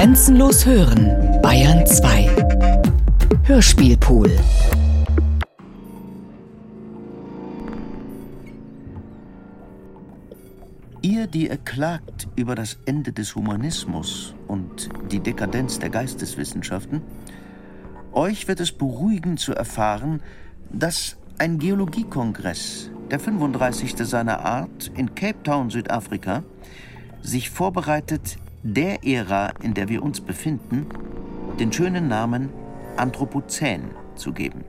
Grenzenlos hören, Bayern 2. Hörspielpool. Ihr, die ihr klagt über das Ende des Humanismus und die Dekadenz der Geisteswissenschaften, euch wird es beruhigen zu erfahren, dass ein Geologiekongress, der 35. seiner Art in Cape Town, Südafrika, sich vorbereitet, der Ära, in der wir uns befinden, den schönen Namen Anthropozän zu geben.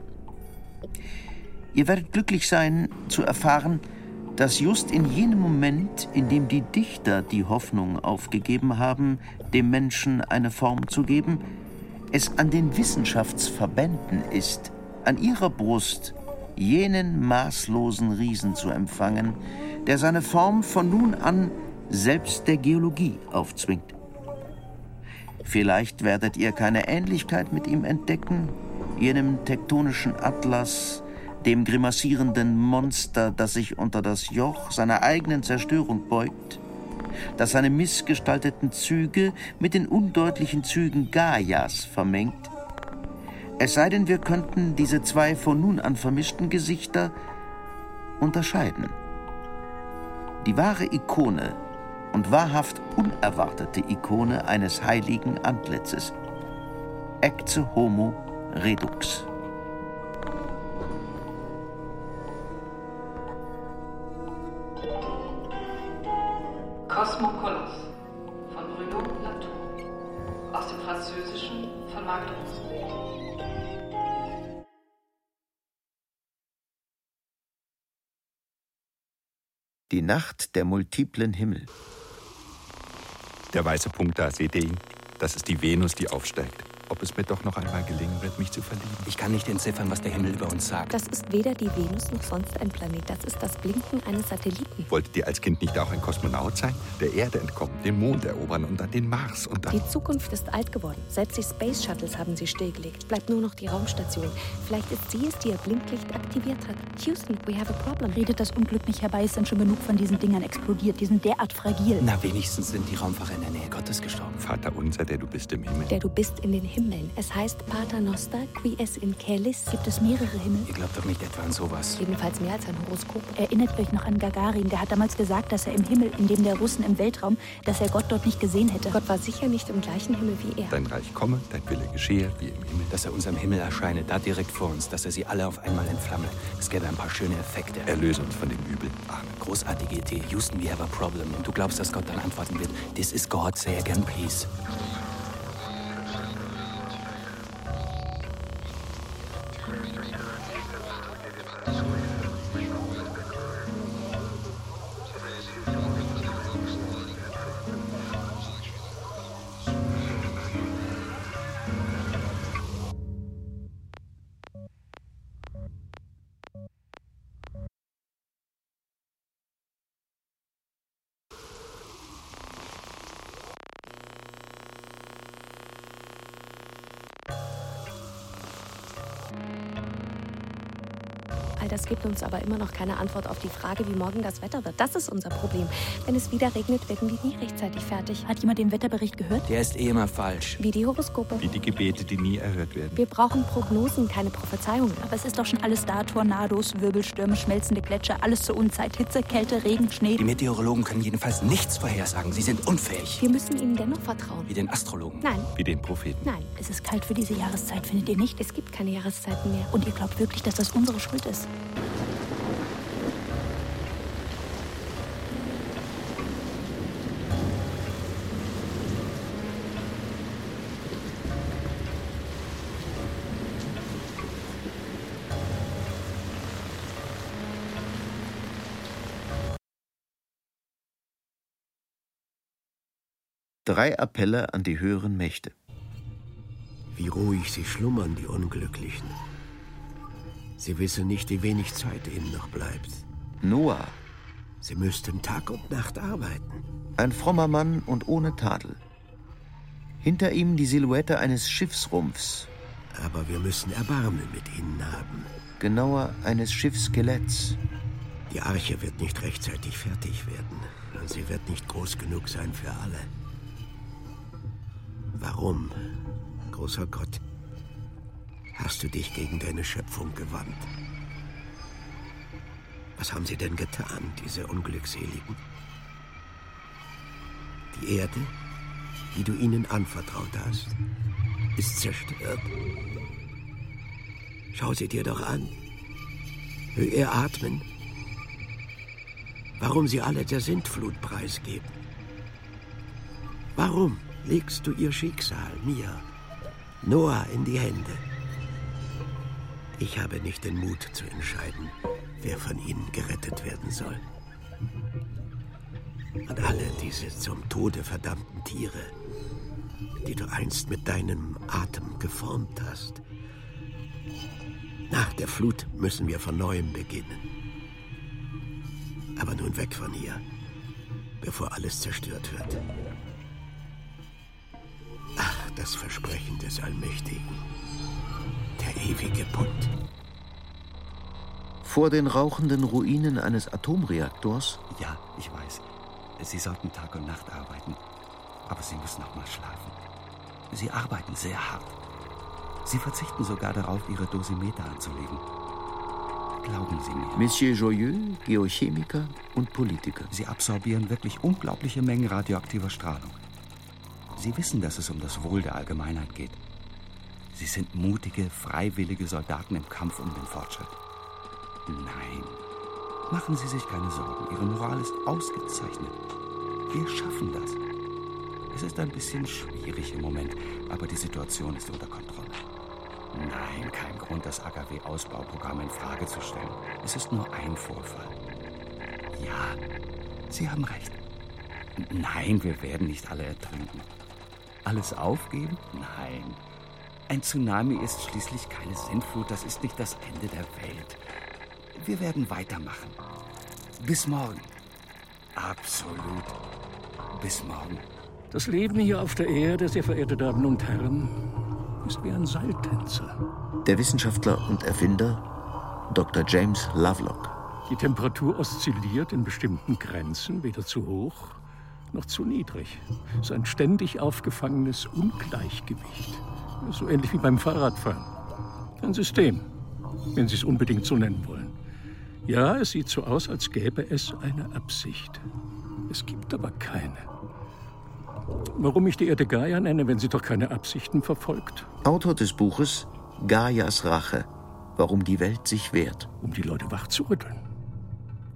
Ihr werdet glücklich sein zu erfahren, dass just in jenem Moment, in dem die Dichter die Hoffnung aufgegeben haben, dem Menschen eine Form zu geben, es an den Wissenschaftsverbänden ist, an ihrer Brust jenen maßlosen Riesen zu empfangen, der seine Form von nun an selbst der Geologie aufzwingt. Vielleicht werdet ihr keine Ähnlichkeit mit ihm entdecken, jenem tektonischen Atlas, dem grimassierenden Monster, das sich unter das Joch seiner eigenen Zerstörung beugt, das seine missgestalteten Züge mit den undeutlichen Zügen Gaias vermengt. Es sei denn, wir könnten diese zwei von nun an vermischten Gesichter unterscheiden. Die wahre Ikone und wahrhaft unerwartete Ikone eines heiligen Antlitzes. Ecce homo redux. Cosmopolis von Bruno Latour. Aus dem Französischen von Marc Die Nacht der multiplen Himmel. Der weiße Punkt da, seht ihr ihn? Das ist die Venus, die aufsteigt ob es mir doch noch einmal gelingen wird, mich zu verlieben. Ich kann nicht entziffern, was der Himmel über uns sagt. Das ist weder die Venus noch sonst ein Planet. Das ist das Blinken eines Satelliten. Wolltet ihr als Kind nicht auch ein Kosmonaut sein? Der Erde entkommen, den Mond erobern und dann den Mars und dann... Die Zukunft ist alt geworden. Selbst die Space Shuttles haben sie stillgelegt. Bleibt nur noch die Raumstation. Vielleicht ist sie es, die ihr Blinklicht aktiviert hat. Houston, we have a problem. Redet das Unglück nicht herbei, ist denn schon genug von diesen Dingern explodiert. Die sind derart fragil. Na, wenigstens sind die Raumfahrer in der Nähe Gottes gestorben. Vater unser, der du bist im Himmel. Der du bist in den Himmeln. Es heißt Pater Noster, qui es in Caelis. Gibt es mehrere Himmel? Ihr glaubt doch nicht etwa an sowas. Jedenfalls mehr als ein Horoskop. Erinnert euch noch an Gagarin. Der hat damals gesagt, dass er im Himmel, in dem der Russen im Weltraum, dass er Gott dort nicht gesehen hätte. Gott war sicher nicht im gleichen Himmel wie er. Dein Reich komme, dein Wille geschehe, wie im Himmel. Dass er unserem Himmel erscheine, da direkt vor uns, dass er sie alle auf einmal entflamme. Es gäbe ein paar schöne Effekte. Erlöse uns von dem Übel. Amen. Großartige Idee. Houston, we have a problem. Und du glaubst, dass Gott dann antworten wird. This is God, say again, please. Gibt uns aber immer noch keine Antwort auf die Frage, wie morgen das Wetter wird. Das ist unser Problem. Wenn es wieder regnet, werden wir nie rechtzeitig fertig. Hat jemand den Wetterbericht gehört? Der ist eh immer falsch. Wie die Horoskope. Wie die Gebete, die nie erhört werden. Wir brauchen Prognosen, keine Prophezeiungen. Aber es ist doch schon alles da. Tornados, Wirbelstürme, schmelzende Gletscher, alles zur Unzeit. Hitze, Kälte, Regen, Schnee. Die Meteorologen können jedenfalls nichts vorhersagen. Sie sind unfähig. Wir müssen ihnen dennoch vertrauen. Wie den Astrologen. Nein. Wie den Propheten. Nein. Es ist kalt für diese Jahreszeit, findet ihr nicht? Es gibt keine Jahreszeiten mehr. Und ihr glaubt wirklich, dass das unsere Schuld ist? Drei Appelle an die höheren Mächte. Wie ruhig sie schlummern, die Unglücklichen. Sie wissen nicht, wie wenig Zeit ihnen noch bleibt. Noah. Sie müssten Tag und Nacht arbeiten. Ein frommer Mann und ohne Tadel. Hinter ihm die Silhouette eines Schiffsrumpfs. Aber wir müssen Erbarmen mit ihnen haben. Genauer eines Schiffsskeletts. Die Arche wird nicht rechtzeitig fertig werden. Sie wird nicht groß genug sein für alle. Warum, großer Gott, hast du dich gegen deine Schöpfung gewandt? Was haben sie denn getan, diese Unglückseligen? Die Erde, die du ihnen anvertraut hast, ist zerstört. Schau sie dir doch an. Hör ihr atmen. Warum sie alle der Sintflut preisgeben. Warum legst du ihr Schicksal mir, Noah, in die Hände? Ich habe nicht den Mut zu entscheiden, wer von ihnen gerettet werden soll. Und alle diese zum Tode verdammten Tiere, die du einst mit deinem Atem geformt hast. Nach der Flut müssen wir von neuem beginnen. Aber nun weg von hier, bevor alles zerstört wird. Ach, das Versprechen des Allmächtigen. Der ewige Bund. Vor den rauchenden Ruinen eines Atomreaktors? Ja, ich weiß. Sie sollten Tag und Nacht arbeiten. Aber Sie müssen auch mal schlafen. Sie arbeiten sehr hart. Sie verzichten sogar darauf, Ihre Dosimeter anzulegen. Glauben Sie mir. Monsieur Joyeux, Geochemiker und Politiker. Sie absorbieren wirklich unglaubliche Mengen radioaktiver Strahlung. Sie wissen, dass es um das Wohl der Allgemeinheit geht. Sie sind mutige, freiwillige Soldaten im Kampf um den Fortschritt. Nein, machen Sie sich keine Sorgen. Ihre Moral ist ausgezeichnet. Wir schaffen das. Es ist ein bisschen schwierig im Moment, aber die Situation ist unter Kontrolle. Nein, kein Grund, das AKW-Ausbauprogramm in Frage zu stellen. Es ist nur ein Vorfall. Ja, Sie haben recht. Nein, wir werden nicht alle ertrinken. Alles aufgeben? Nein. Ein Tsunami ist schließlich keine Sintflut, das ist nicht das Ende der Welt. Wir werden weitermachen. Bis morgen. Absolut. Bis morgen. Das Leben hier auf der Erde, sehr verehrte Damen und Herren, ist wie ein Seiltänzer. Der Wissenschaftler und Erfinder Dr. James Lovelock. Die Temperatur oszilliert in bestimmten Grenzen, weder zu hoch noch zu niedrig. Es ist ein ständig aufgefangenes Ungleichgewicht. So ähnlich wie beim Fahrradfahren. Ein System, wenn Sie es unbedingt so nennen wollen. Ja, es sieht so aus, als gäbe es eine Absicht. Es gibt aber keine. Warum ich die Erde Gaia nenne, wenn sie doch keine Absichten verfolgt? Autor des Buches Gaias Rache. Warum die Welt sich wehrt. Um die Leute wachzurütteln.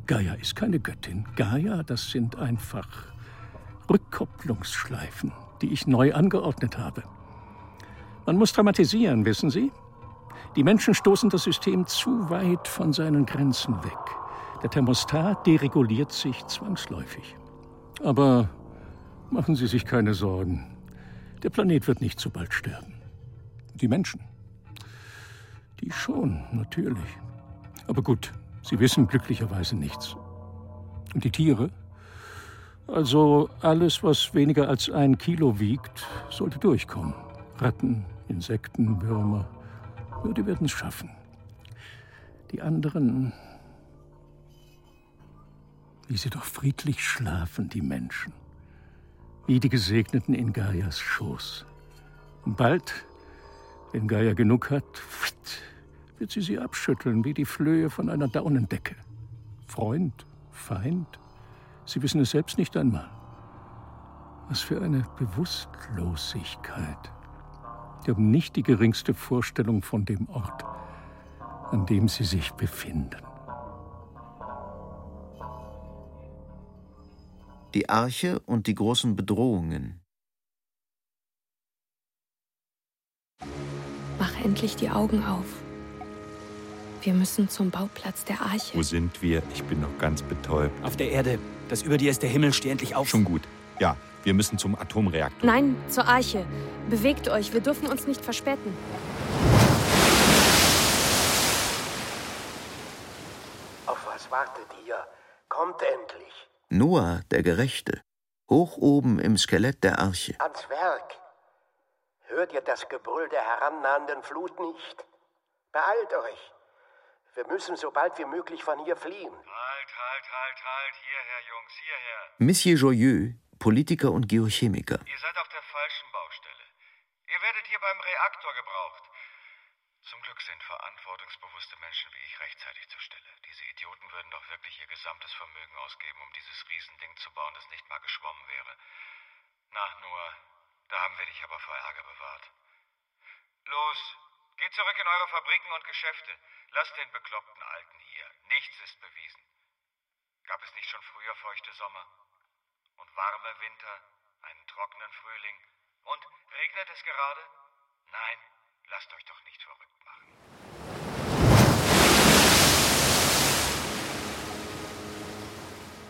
Gaia ist keine Göttin. Gaia, das sind einfach Rückkopplungsschleifen, die ich neu angeordnet habe. Man muss dramatisieren, wissen Sie? Die Menschen stoßen das System zu weit von seinen Grenzen weg. Der Thermostat dereguliert sich zwangsläufig. Aber machen Sie sich keine Sorgen. Der Planet wird nicht so bald sterben. Die Menschen. Die schon, natürlich. Aber gut, sie wissen glücklicherweise nichts. Und die Tiere? Also alles, was weniger als ein Kilo wiegt, sollte durchkommen. Ratten, Insekten, Würmer. Nur die werden es schaffen. Die anderen, wie sie doch friedlich schlafen, die Menschen. Wie die Gesegneten in Gaias Schoß. Und bald, wenn Gaia genug hat, wird sie sie abschütteln wie die Flöhe von einer Daunendecke. Freund, Feind, sie wissen es selbst nicht einmal. Was für eine Bewusstlosigkeit. Die haben nicht die geringste Vorstellung von dem Ort, an dem sie sich befinden. Die Arche und die großen Bedrohungen. Mach endlich die Augen auf. Wir müssen zum Bauplatz der Arche. Wo sind wir? Ich bin noch ganz betäubt. Auf der Erde. Das über dir ist der Himmel. Steh endlich auf. Schon gut. Ja, wir müssen zum Atomreaktor. Nein, zur Arche. Bewegt euch. Wir dürfen uns nicht verspäten. Auf was wartet ihr? Kommt endlich. Noah, der Gerechte, hoch oben im Skelett der Arche. Ans Werk. Hört ihr das Gebrüll der herannahenden Flut nicht? Beeilt euch. Wir müssen so bald wie möglich von hier fliehen. Halt, halt, halt, halt. Hierher, Jungs, hierher. Monsieur Joyeux, Politiker und Geochemiker. Ihr seid auf der falschen Baustelle. werdet hier beim Reaktor gebraucht. Zum Glück sind verantwortungsbewusste Menschen wie ich rechtzeitig zur Stelle. Diese Idioten würden doch wirklich ihr gesamtes Vermögen ausgeben, um dieses Riesending zu bauen, das nicht mal geschwommen wäre. Na, Noah, da haben wir dich aber vor Ärger bewahrt. Los, geht zurück in eure Fabriken und Geschäfte. Lasst den bekloppten Alten hier. Nichts ist bewiesen. Gab es nicht schon früher feuchte Sommer? Und warme Winter, einen trockenen Frühling? Und regnet es gerade? Nein, lasst euch doch nicht verrückt machen.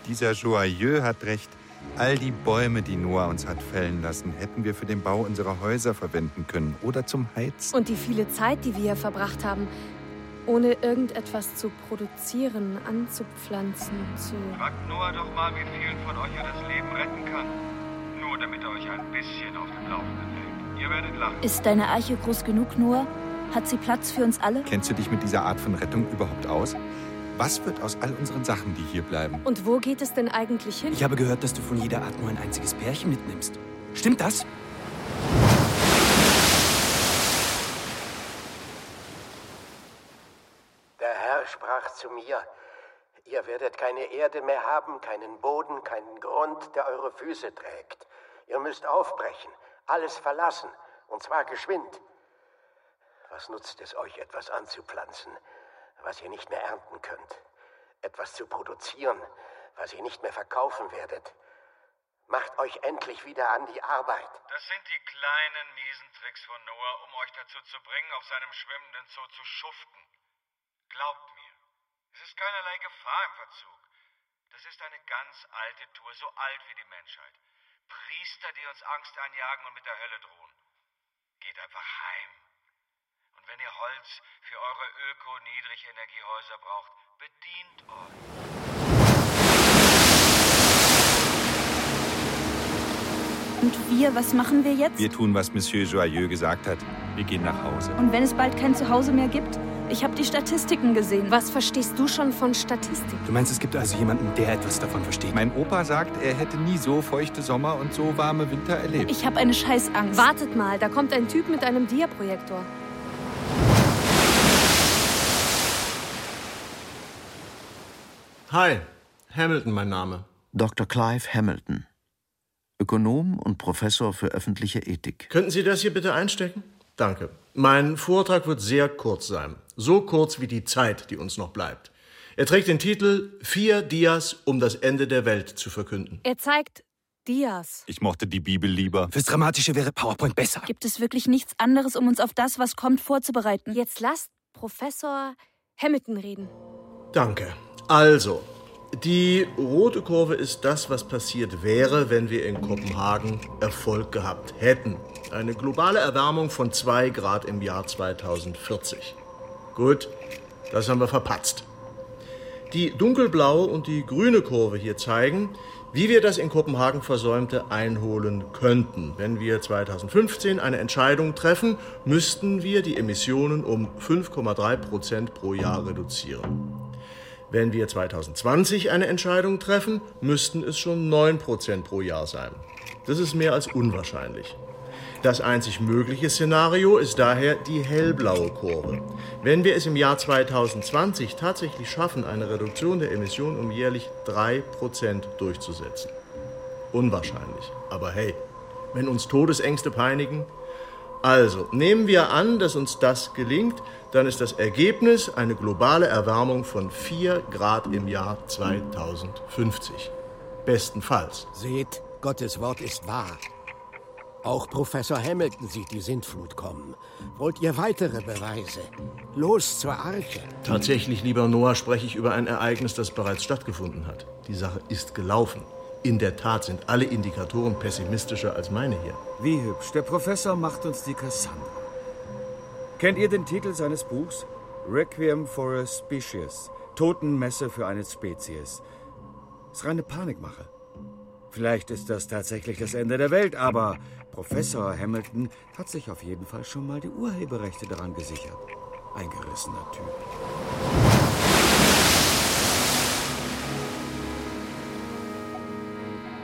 Dieser Joyeux hat recht. All die Bäume, die Noah uns hat fällen lassen, hätten wir für den Bau unserer Häuser verwenden können oder zum Heizen. Und die viele Zeit, die wir hier verbracht haben, ohne irgendetwas zu produzieren, anzupflanzen, zu. Fragt Noah doch mal, wie vielen von euch er das Leben retten kann. Nur damit er euch ein bisschen auf dem Laufenden hält. Ihr werdet lachen. Ist deine Arche groß genug, Noah? Hat sie Platz für uns alle? Kennst du dich mit dieser Art von Rettung überhaupt aus? Was wird aus all unseren Sachen, die hier bleiben? Und wo geht es denn eigentlich hin? Ich habe gehört, dass du von jeder Art nur ein einziges Pärchen mitnimmst. Stimmt das? Der Herr sprach zu mir, ihr werdet keine Erde mehr haben, keinen Boden, keinen Grund, der eure Füße trägt. Ihr müsst aufbrechen, alles verlassen, und zwar geschwind. Was nutzt es euch, etwas anzupflanzen, was ihr nicht mehr ernten könnt? Etwas zu produzieren, was ihr nicht mehr verkaufen werdet? Macht euch endlich wieder an die Arbeit. Das sind die kleinen, miesen Tricks von Noah, um euch dazu zu bringen, auf seinem schwimmenden Zoo zu schuften. Glaubt mir, es ist keinerlei Gefahr im Verzug. Das ist eine ganz alte Tour, so alt wie die Menschheit. Priester, die uns Angst einjagen und mit der Hölle drohen. Geht einfach heim. Und wenn ihr Holz für eure Öko-Niedrigenergiehäuser braucht, bedient euch. Und wir, was machen wir jetzt? Wir tun, was Monsieur Joyeux gesagt hat. Wir gehen nach Hause. Und wenn es bald kein Zuhause mehr gibt? Ich habe die Statistiken gesehen. Was verstehst du schon von Statistik? Du meinst, es gibt also jemanden, der etwas davon versteht? Mein Opa sagt, er hätte nie so feuchte Sommer und so warme Winter erlebt. Ich habe eine Scheißangst. Wartet mal, da kommt ein Typ mit einem Diaprojektor. Hi, Hamilton mein Name. Dr. Clive Hamilton, Ökonom und Professor für öffentliche Ethik. Könnten Sie das hier bitte einstecken? Danke. Mein Vortrag wird sehr kurz sein. So kurz wie die Zeit, die uns noch bleibt. Er trägt den Titel Vier Dias, um das Ende der Welt zu verkünden. Er zeigt Dias. Ich mochte die Bibel lieber. Fürs Dramatische wäre PowerPoint besser. Gibt es wirklich nichts anderes, um uns auf das, was kommt, vorzubereiten? Jetzt lasst Professor Hamilton reden. Danke. Also, die rote Kurve ist das, was passiert wäre, wenn wir in Kopenhagen Erfolg gehabt hätten. Eine globale Erwärmung von 2 Grad im Jahr 2040. Gut, das haben wir verpatzt. Die dunkelblaue und die grüne Kurve hier zeigen, wie wir das in Kopenhagen Versäumte einholen könnten. Wenn wir 2015 eine Entscheidung treffen, müssten wir die Emissionen um 5,3 Prozent pro Jahr reduzieren. Wenn wir 2020 eine Entscheidung treffen, müssten es schon 9 Prozent pro Jahr sein. Das ist mehr als unwahrscheinlich. Das einzig mögliche Szenario ist daher die hellblaue Kurve. Wenn wir es im Jahr 2020 tatsächlich schaffen, eine Reduktion der Emissionen um jährlich 3% durchzusetzen. Unwahrscheinlich. Aber hey, wenn uns Todesängste peinigen. Also, nehmen wir an, dass uns das gelingt, dann ist das Ergebnis eine globale Erwärmung von 4 Grad im Jahr 2050. Bestenfalls. Seht, Gottes Wort ist wahr. Auch Professor Hamilton sieht die Sintflut kommen. Wollt ihr weitere Beweise? Los zur Arche. Tatsächlich, lieber Noah, spreche ich über ein Ereignis, das bereits stattgefunden hat. Die Sache ist gelaufen. In der Tat sind alle Indikatoren pessimistischer als meine hier. Wie hübsch. Der Professor macht uns die Cassandra. Kennt ihr den Titel seines Buchs? Requiem for a Species. Totenmesse für eine Spezies. Ist reine Panikmache. Vielleicht ist das tatsächlich das Ende der Welt, aber Professor Hamilton hat sich auf jeden Fall schon mal die Urheberrechte daran gesichert. Ein gerissener Typ.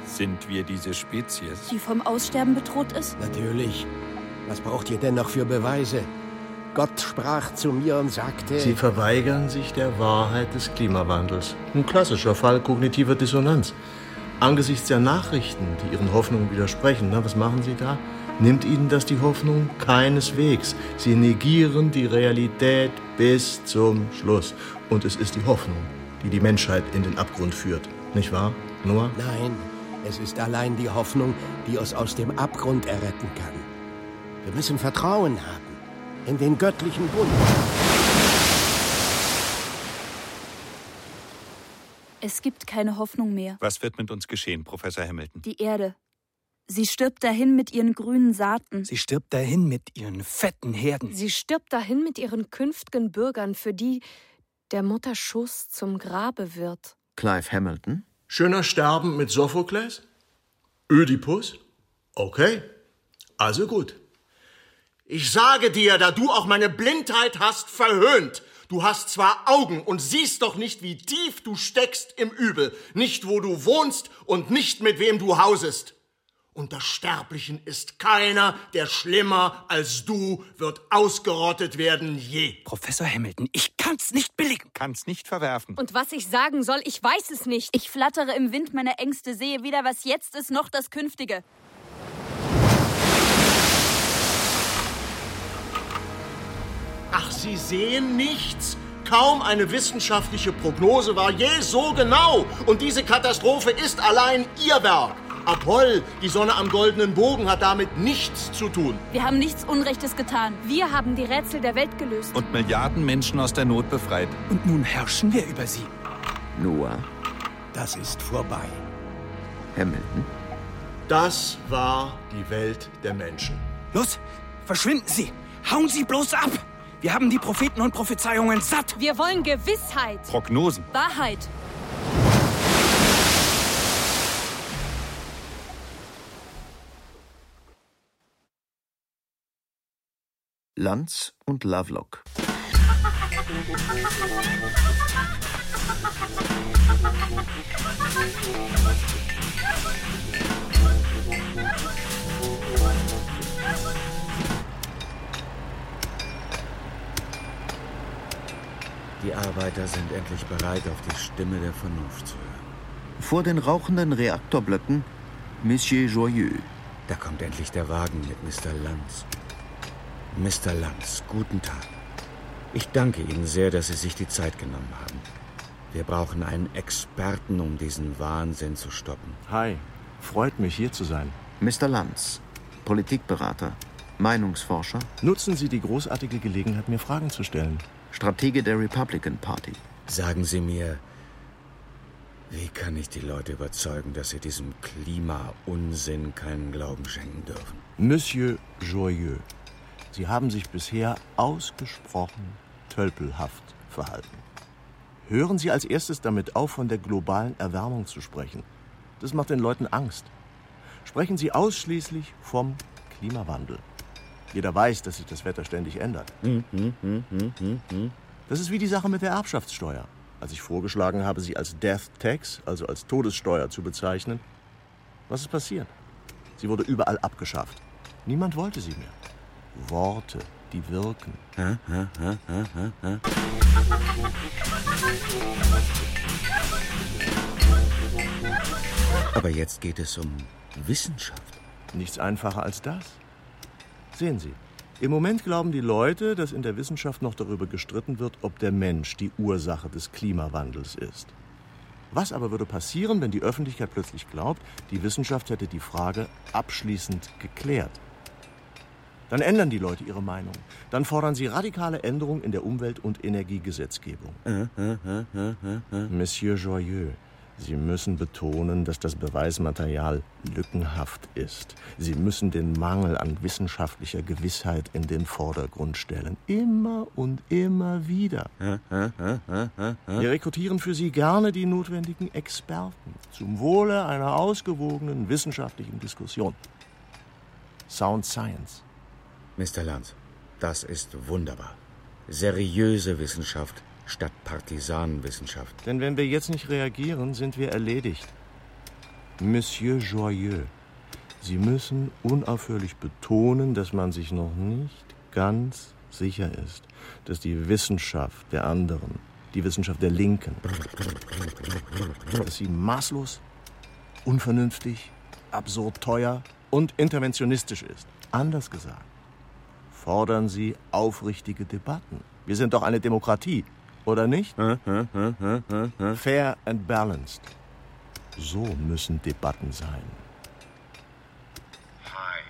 Sind wir diese Spezies? Die vom Aussterben bedroht ist? Natürlich. Was braucht ihr denn noch für Beweise? Gott sprach zu mir und sagte... Sie verweigern sich der Wahrheit des Klimawandels. Ein klassischer Fall kognitiver Dissonanz. Angesichts der Nachrichten, die Ihren Hoffnungen widersprechen, na, was machen Sie da? Nimmt Ihnen das die Hoffnung? Keineswegs. Sie negieren die Realität bis zum Schluss. Und es ist die Hoffnung, die die Menschheit in den Abgrund führt. Nicht wahr, Noah? Nein, es ist allein die Hoffnung, die uns aus dem Abgrund erretten kann. Wir müssen Vertrauen haben in den göttlichen Bund. Es gibt keine Hoffnung mehr. Was wird mit uns geschehen, Professor Hamilton? Die Erde. Sie stirbt dahin mit ihren grünen Saaten. Sie stirbt dahin mit ihren fetten Herden. Sie stirbt dahin mit ihren künftigen Bürgern, für die der Mutter Schoß zum Grabe wird. Clive Hamilton? Schöner Sterben mit Sophokles? Ödipus? Okay, also gut. Ich sage dir, da du auch meine Blindheit hast verhöhnt. Du hast zwar Augen und siehst doch nicht, wie tief du steckst im Übel, nicht wo du wohnst und nicht mit wem du hausest. Unter Sterblichen ist keiner, der schlimmer als du wird ausgerottet werden je. Professor Hamilton, ich kann's nicht billigen. Kann's nicht verwerfen. Und was ich sagen soll, ich weiß es nicht. Ich flattere im Wind meiner Ängste, sehe weder was jetzt ist noch das Künftige. Ach, Sie sehen nichts? Kaum eine wissenschaftliche Prognose war je so genau. Und diese Katastrophe ist allein Ihr Werk. Apoll, die Sonne am goldenen Bogen, hat damit nichts zu tun. Wir haben nichts Unrechtes getan. Wir haben die Rätsel der Welt gelöst. Und Milliarden Menschen aus der Not befreit. Und nun herrschen wir über sie. Noah? Das ist vorbei. Hamilton? Das war die Welt der Menschen. Los, verschwinden Sie! Hauen Sie bloß ab! Wir haben die Propheten und Prophezeiungen satt. Wir wollen Gewissheit. Prognosen. Wahrheit. Lanz und Lovelock. Die Arbeiter sind endlich bereit, auf die Stimme der Vernunft zu hören. Vor den rauchenden Reaktorblöcken Monsieur Joyeux. Da kommt endlich der Wagen mit Mr. Lanz. Mr. Lanz, guten Tag. Ich danke Ihnen sehr, dass Sie sich die Zeit genommen haben. Wir brauchen einen Experten, um diesen Wahnsinn zu stoppen. Hi, freut mich hier zu sein. Mr. Lanz, Politikberater, Meinungsforscher, Nutzen Sie die großartige Gelegenheit, mir Fragen zu stellen. Stratege der Republican Party. Sagen Sie mir, wie kann ich die Leute überzeugen, dass sie diesem Klima-Unsinn keinen Glauben schenken dürfen? Monsieur Joyeux, Sie haben sich bisher ausgesprochen tölpelhaft verhalten. Hören Sie als erstes damit auf, von der globalen Erwärmung zu sprechen. Das macht den Leuten Angst. Sprechen Sie ausschließlich vom Klimawandel. Jeder weiß, dass sich das Wetter ständig ändert. Hm, hm, hm. Das ist wie die Sache mit der Erbschaftssteuer. Als ich vorgeschlagen habe, sie als Death Tax, also als Todessteuer zu bezeichnen, was ist passiert? Sie wurde überall abgeschafft. Niemand wollte sie mehr. Worte, die wirken. Aber jetzt geht es um Wissenschaft. Nichts einfacher als das. Sehen Sie, im Moment glauben die Leute, dass in der Wissenschaft noch darüber gestritten wird, ob der Mensch die Ursache des Klimawandels ist. Was aber würde passieren, wenn die Öffentlichkeit plötzlich glaubt, die Wissenschaft hätte die Frage abschließend geklärt? Dann ändern die Leute ihre Meinung. Dann fordern sie radikale Änderungen in der Umwelt- und Energiegesetzgebung. Äh, äh, äh. Monsieur Joyeux, Sie müssen betonen, dass das Beweismaterial lückenhaft ist. Sie müssen den Mangel an wissenschaftlicher Gewissheit in den Vordergrund stellen. Immer und immer wieder. Wir rekrutieren für Sie gerne die notwendigen Experten zum Wohle einer ausgewogenen wissenschaftlichen Diskussion. Sound Science. Mr. Lanz, das ist wunderbar. Seriöse Wissenschaft statt Partisanenwissenschaft. Denn wenn wir jetzt nicht reagieren, sind wir erledigt. Monsieur Joyeux, Sie müssen unaufhörlich betonen, dass man sich noch nicht ganz sicher ist, dass die Wissenschaft der anderen, die Wissenschaft der Linken, dass sie maßlos, unvernünftig, absurd teuer und interventionistisch ist. Anders gesagt, fordern Sie aufrichtige Debatten. Wir sind doch eine Demokratie, oder nicht? Fair and balanced. So müssen Debatten sein. Hi.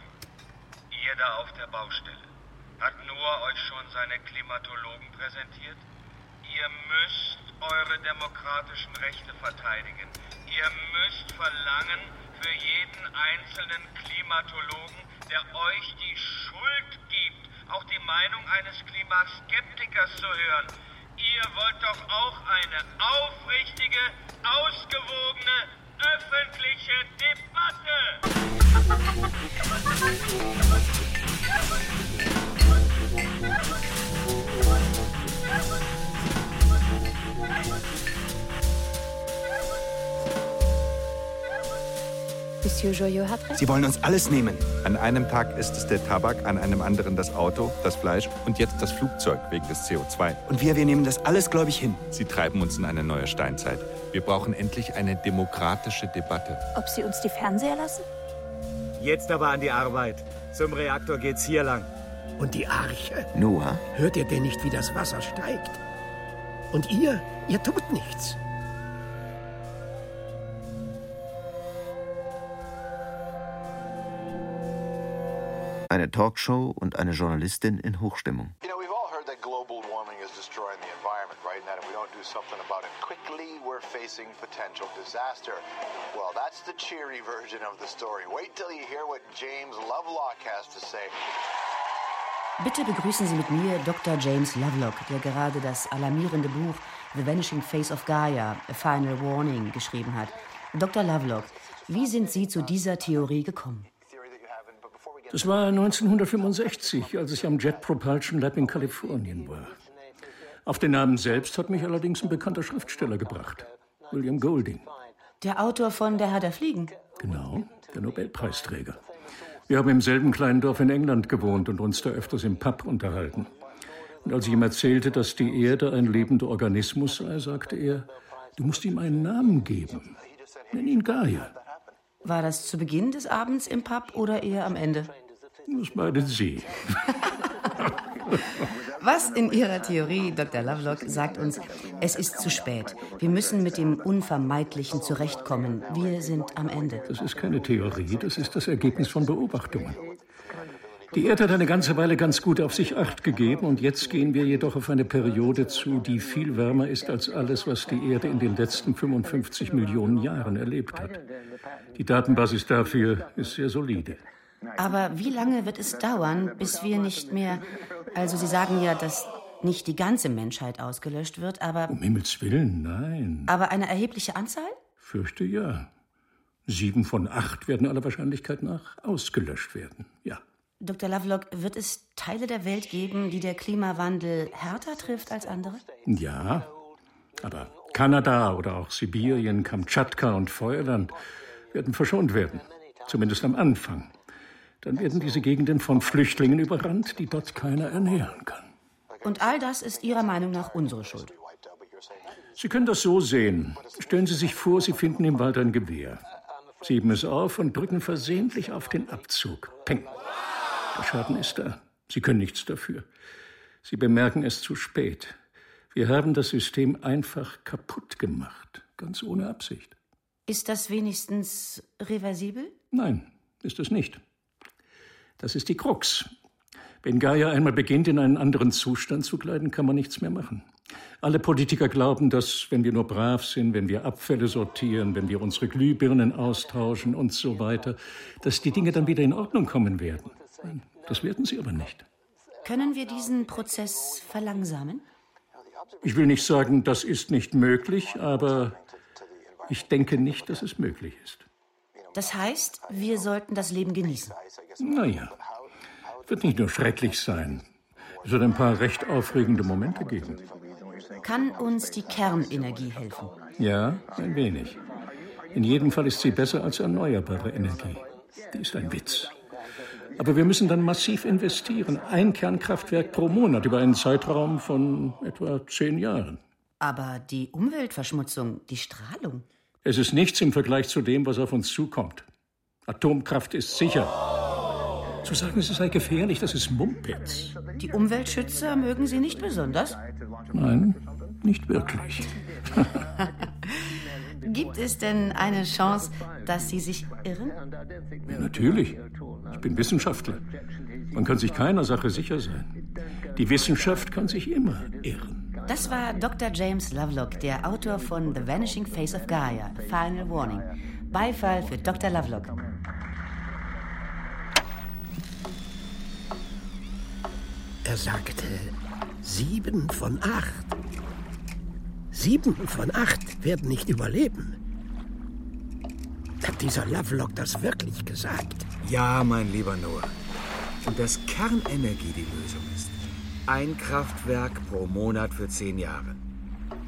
Ihr da auf der Baustelle. Hat Noah euch schon seine Klimatologen präsentiert? Ihr müsst eure demokratischen Rechte verteidigen. Ihr müsst verlangen, für jeden einzelnen Klimatologen, der euch die Schuld gibt, auch die Meinung eines Klimaskeptikers zu hören. Ihr wollt doch auch eine aufrichtige, ausgewogene, öffentliche Debatte! Monsieur Joyeux hat recht. Sie wollen uns alles nehmen. An einem Tag ist es der Tabak, an einem anderen das Auto, das Fleisch und jetzt das Flugzeug wegen des CO2. Und wir, wir nehmen das alles gläubig hin. Sie treiben uns in eine neue Steinzeit. Wir brauchen endlich eine demokratische Debatte. Ob Sie uns die Fernseher lassen? Jetzt aber an die Arbeit. Zum Reaktor geht's hier lang. Und die Arche? Noah? Hört ihr denn nicht, wie das Wasser steigt? Und ihr, ihr tut nichts. Hear what James Lovelock has to say. Bitte begrüßen Sie mit mir Dr. James Lovelock, der gerade das alarmierende Buch The Vanishing Face of Gaia, A Final Warning geschrieben hat. Dr. Lovelock, wie sind Sie zu dieser Theorie gekommen? Das war 1965, als ich am Jet Propulsion Lab in Kalifornien war. Auf den Namen selbst hat mich allerdings ein bekannter Schriftsteller gebracht, William Golding. Der Autor von Der Herr der Fliegen? Genau, der Nobelpreisträger. Wir haben im selben kleinen Dorf in England gewohnt und uns da öfters im Pub unterhalten. Und als ich ihm erzählte, dass die Erde ein lebender Organismus sei, sagte er, du musst ihm einen Namen geben. Nenn ihn Gaia. War das zu Beginn des Abends im Pub oder eher am Ende? Das meinen Sie. Was in Ihrer Theorie, Dr. Lovelock, sagt uns, es ist zu spät. Wir müssen mit dem Unvermeidlichen zurechtkommen. Wir sind am Ende. Das ist keine Theorie, das ist das Ergebnis von Beobachtungen. Die Erde hat eine ganze Weile ganz gut auf sich acht gegeben und jetzt gehen wir jedoch auf eine Periode zu, die viel wärmer ist als alles, was die Erde in den letzten 55 Millionen Jahren erlebt hat. Die Datenbasis dafür ist sehr solide. Aber wie lange wird es dauern, bis wir nicht mehr. Also, Sie sagen ja, dass nicht die ganze Menschheit ausgelöscht wird, aber. Um Himmels Willen, nein. Aber eine erhebliche Anzahl? Fürchte ja. Sieben von acht werden aller Wahrscheinlichkeit nach ausgelöscht werden, ja. Dr. Lovelock, wird es Teile der Welt geben, die der Klimawandel härter trifft als andere? Ja, aber Kanada oder auch Sibirien, Kamtschatka und Feuerland werden verschont werden. Zumindest am Anfang. Dann werden diese Gegenden von Flüchtlingen überrannt, die dort keiner ernähren kann. Und all das ist Ihrer Meinung nach unsere Schuld. Sie können das so sehen. Stellen Sie sich vor, Sie finden im Wald ein Gewehr. Sie heben es auf und drücken versehentlich auf den Abzug. Peng. Der Schaden ist da. Sie können nichts dafür. Sie bemerken es zu spät. Wir haben das System einfach kaputt gemacht, ganz ohne Absicht. Ist das wenigstens reversibel? Nein, ist es nicht. Das ist die Krux. Wenn Gaia einmal beginnt, in einen anderen Zustand zu gleiten, kann man nichts mehr machen. Alle Politiker glauben, dass, wenn wir nur brav sind, wenn wir Abfälle sortieren, wenn wir unsere Glühbirnen austauschen und so weiter, dass die Dinge dann wieder in Ordnung kommen werden. Das werden sie aber nicht. Können wir diesen Prozess verlangsamen? Ich will nicht sagen, das ist nicht möglich, aber ich denke nicht, dass es möglich ist. Das heißt, wir sollten das Leben genießen. Naja, wird nicht nur schrecklich sein. Es wird ein paar recht aufregende Momente geben. Kann uns die Kernenergie helfen? Ja, ein wenig. In jedem Fall ist sie besser als erneuerbare Energie. Die ist ein Witz. Aber wir müssen dann massiv investieren. Ein Kernkraftwerk pro Monat über einen Zeitraum von etwa zehn Jahren. Aber die Umweltverschmutzung, die Strahlung. Es ist nichts im Vergleich zu dem, was auf uns zukommt. Atomkraft ist sicher. Zu sagen, es sei gefährlich, das ist Mumpitz. Die Umweltschützer mögen Sie nicht besonders? Nein, nicht wirklich. Gibt es denn eine Chance, dass Sie sich irren? Ja, natürlich. Ich bin Wissenschaftler. Man kann sich keiner Sache sicher sein. Die Wissenschaft kann sich immer irren. Das war Dr. James Lovelock, der Autor von The Vanishing Face of Gaia, Final Warning. Beifall für Dr. Lovelock. Er sagte sieben von acht. Sieben von acht werden nicht überleben. Hat dieser Lovelock das wirklich gesagt? Ja, mein lieber Noah. Und dass Kernenergie die Lösung ist. Ein Kraftwerk pro Monat für zehn Jahre.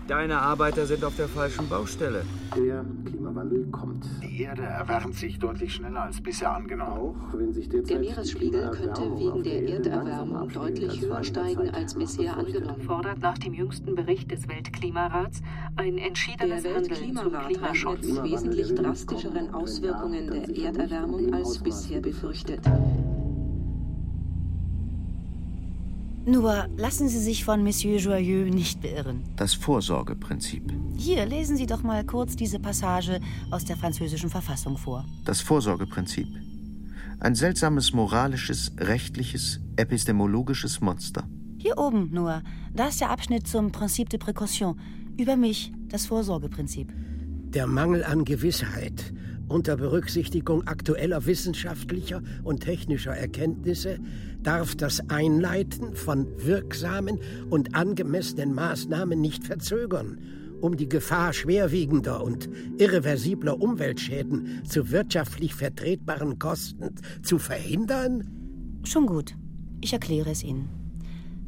Deine Arbeiter sind auf der falschen Baustelle. Der Klimawandel kommt. Die Erde erwärmt sich deutlich schneller als bisher angenommen. Auch wenn sich der Meeresspiegel könnte wegen der Erderwärmung deutlich höher steigen als bisher angenommen. Fordert nach dem jüngsten Bericht des Weltklimarats ein entschiedenes Handeln zum Klimaschutz. mit wesentlich drastischeren Auswirkungen der Erderwärmung als bisher befürchtet. Nur lassen Sie sich von Monsieur Joyeux nicht beirren. Das Vorsorgeprinzip. Hier lesen Sie doch mal kurz diese Passage aus der französischen Verfassung vor. Das Vorsorgeprinzip. Ein seltsames moralisches, rechtliches, epistemologisches Monster. Hier oben nur. Da ist der Abschnitt zum Prinzip de Précaution. Über mich, das Vorsorgeprinzip. Der Mangel an Gewissheit unter Berücksichtigung aktueller wissenschaftlicher und technischer Erkenntnisse darf das Einleiten von wirksamen und angemessenen Maßnahmen nicht verzögern, um die Gefahr schwerwiegender und irreversibler Umweltschäden zu wirtschaftlich vertretbaren Kosten zu verhindern? Schon gut. Ich erkläre es Ihnen.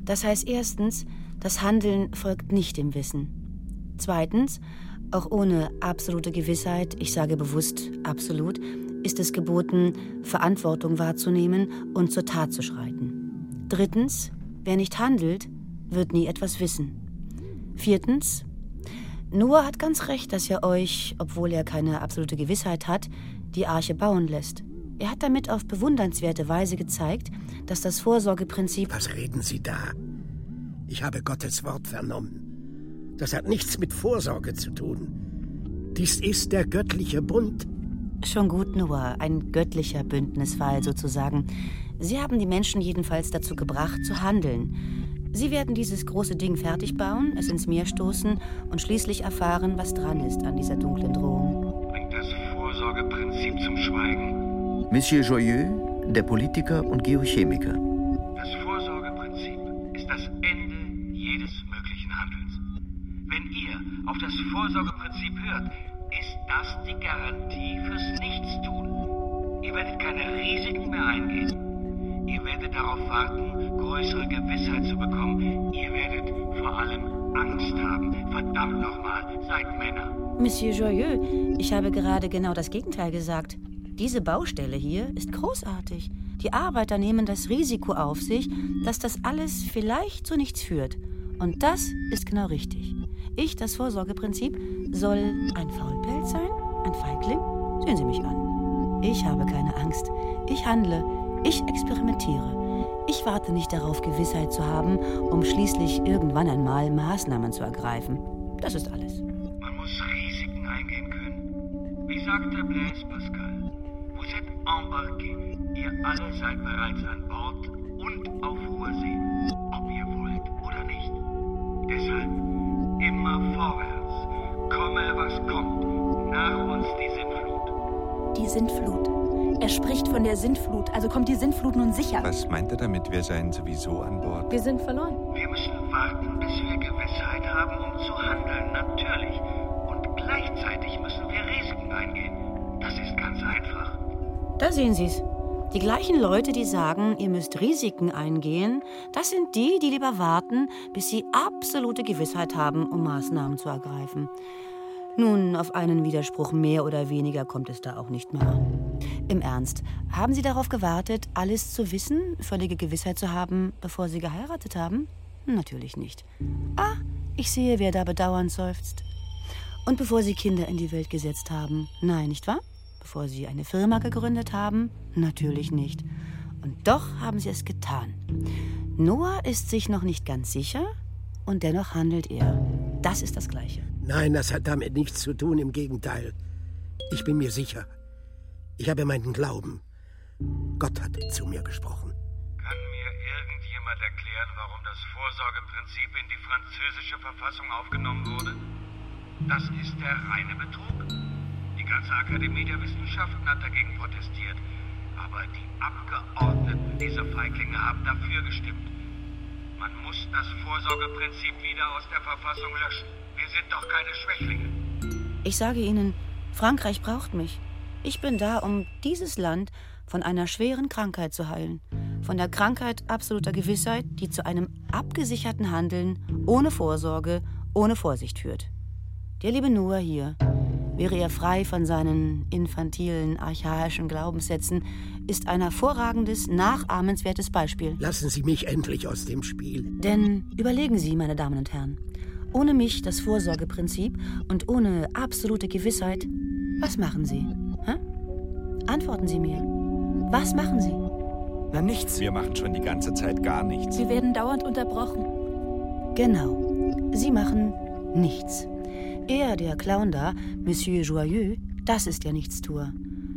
Das heißt erstens, das Handeln folgt nicht dem Wissen. Zweitens, auch ohne absolute Gewissheit, ich sage bewusst absolut, ist es geboten, Verantwortung wahrzunehmen und zur Tat zu schreiten. Drittens, wer nicht handelt, wird nie etwas wissen. Viertens, Noah hat ganz recht, dass er euch, obwohl er keine absolute Gewissheit hat, die Arche bauen lässt. Er hat damit auf bewundernswerte Weise gezeigt, dass das Vorsorgeprinzip. Was reden Sie da? Ich habe Gottes Wort vernommen. Das hat nichts mit Vorsorge zu tun. Dies ist der göttliche Bund. Schon gut, Noah, ein göttlicher Bündnisfall sozusagen. Sie haben die Menschen jedenfalls dazu gebracht, zu handeln. Sie werden dieses große Ding fertig bauen, es ins Meer stoßen und schließlich erfahren, was dran ist an dieser dunklen Drohung. Bringt das Vorsorgeprinzip zum Schweigen. Monsieur Joyeux, der Politiker und Geochemiker. Auf das Vorsorgeprinzip hört, ist das die Garantie fürs Nichtstun. Ihr werdet keine Risiken mehr eingehen. Ihr werdet darauf warten, größere Gewissheit zu bekommen. Ihr werdet vor allem Angst haben. Verdammt nochmal, seid Männer. Monsieur Joyeux, ich habe gerade genau das Gegenteil gesagt. Diese Baustelle hier ist großartig. Die Arbeiter nehmen das Risiko auf sich, dass das alles vielleicht zu nichts führt. Und das ist genau richtig. Ich, das Vorsorgeprinzip, soll ein Faulpelz sein? Ein Feigling? Sehen Sie mich an. Ich habe keine Angst. Ich handle. Ich experimentiere. Ich warte nicht darauf, Gewissheit zu haben, um schließlich irgendwann einmal Maßnahmen zu ergreifen. Das ist alles. Man muss Risiken eingehen können. Wie sagte Blaise Pascal, vous êtes embarqué. Ihr alle seid bereits an Bord und auf hoher See, ob ihr wollt oder nicht. Deshalb immer vorwärts. Komme, was kommt. Nach uns die Sintflut. Die Sintflut. Er spricht von der Sintflut, also kommt die Sintflut nun sicher. Was meint er damit? Wir seien sowieso an Bord. Wir sind verloren. Wir müssen warten, bis wir Gewissheit haben, um zu handeln, natürlich. Und gleichzeitig müssen wir Risiken eingehen. Das ist ganz einfach. Da sehen Sie's. Die gleichen Leute, die sagen, ihr müsst Risiken eingehen, das sind die, die lieber warten, bis sie absolute Gewissheit haben, um Maßnahmen zu ergreifen. Nun, auf einen Widerspruch mehr oder weniger kommt es da auch nicht mehr an. Im Ernst, haben Sie darauf gewartet, alles zu wissen, völlige Gewissheit zu haben, bevor Sie geheiratet haben? Natürlich nicht. Ah, ich sehe, wer da bedauernd seufzt. Und bevor Sie Kinder in die Welt gesetzt haben? Nein, nicht wahr? Bevor Sie eine Firma gegründet haben? Natürlich nicht. Und doch haben Sie es getan. Noah ist sich noch nicht ganz sicher und dennoch handelt er. Das ist das Gleiche. Nein, das hat damit nichts zu tun, im Gegenteil. Ich bin mir sicher. Ich habe meinen Glauben. Gott hat zu mir gesprochen. Kann mir irgendjemand erklären, warum das Vorsorgeprinzip in die französische Verfassung aufgenommen wurde? Das ist der reine Betrug. Die ganze Akademie der Wissenschaften hat dagegen protestiert. Aber die Abgeordneten dieser Feiglinge haben dafür gestimmt. Man muss das Vorsorgeprinzip wieder aus der Verfassung löschen. Wir sind doch keine Schwächlinge. Ich sage Ihnen, Frankreich braucht mich. Ich bin da, um dieses Land von einer schweren Krankheit zu heilen. Von der Krankheit absoluter Gewissheit, die zu einem abgesicherten Handeln ohne Vorsorge, ohne Vorsicht führt. Der liebe Noah hier, wäre er frei von seinen infantilen, archaischen Glaubenssätzen, ist ein hervorragendes, nachahmenswertes Beispiel. Lassen Sie mich endlich aus dem Spiel. Denn überlegen Sie, meine Damen und Herren, ohne mich das Vorsorgeprinzip und ohne absolute Gewissheit, was machen Sie? Hä? Antworten Sie mir. Was machen Sie? Na nichts. Wir machen schon die ganze Zeit gar nichts. Wir werden dauernd unterbrochen. Genau. Sie machen nichts. Er, der Clown da, Monsieur Joyeux, das ist ja Nichtstuer.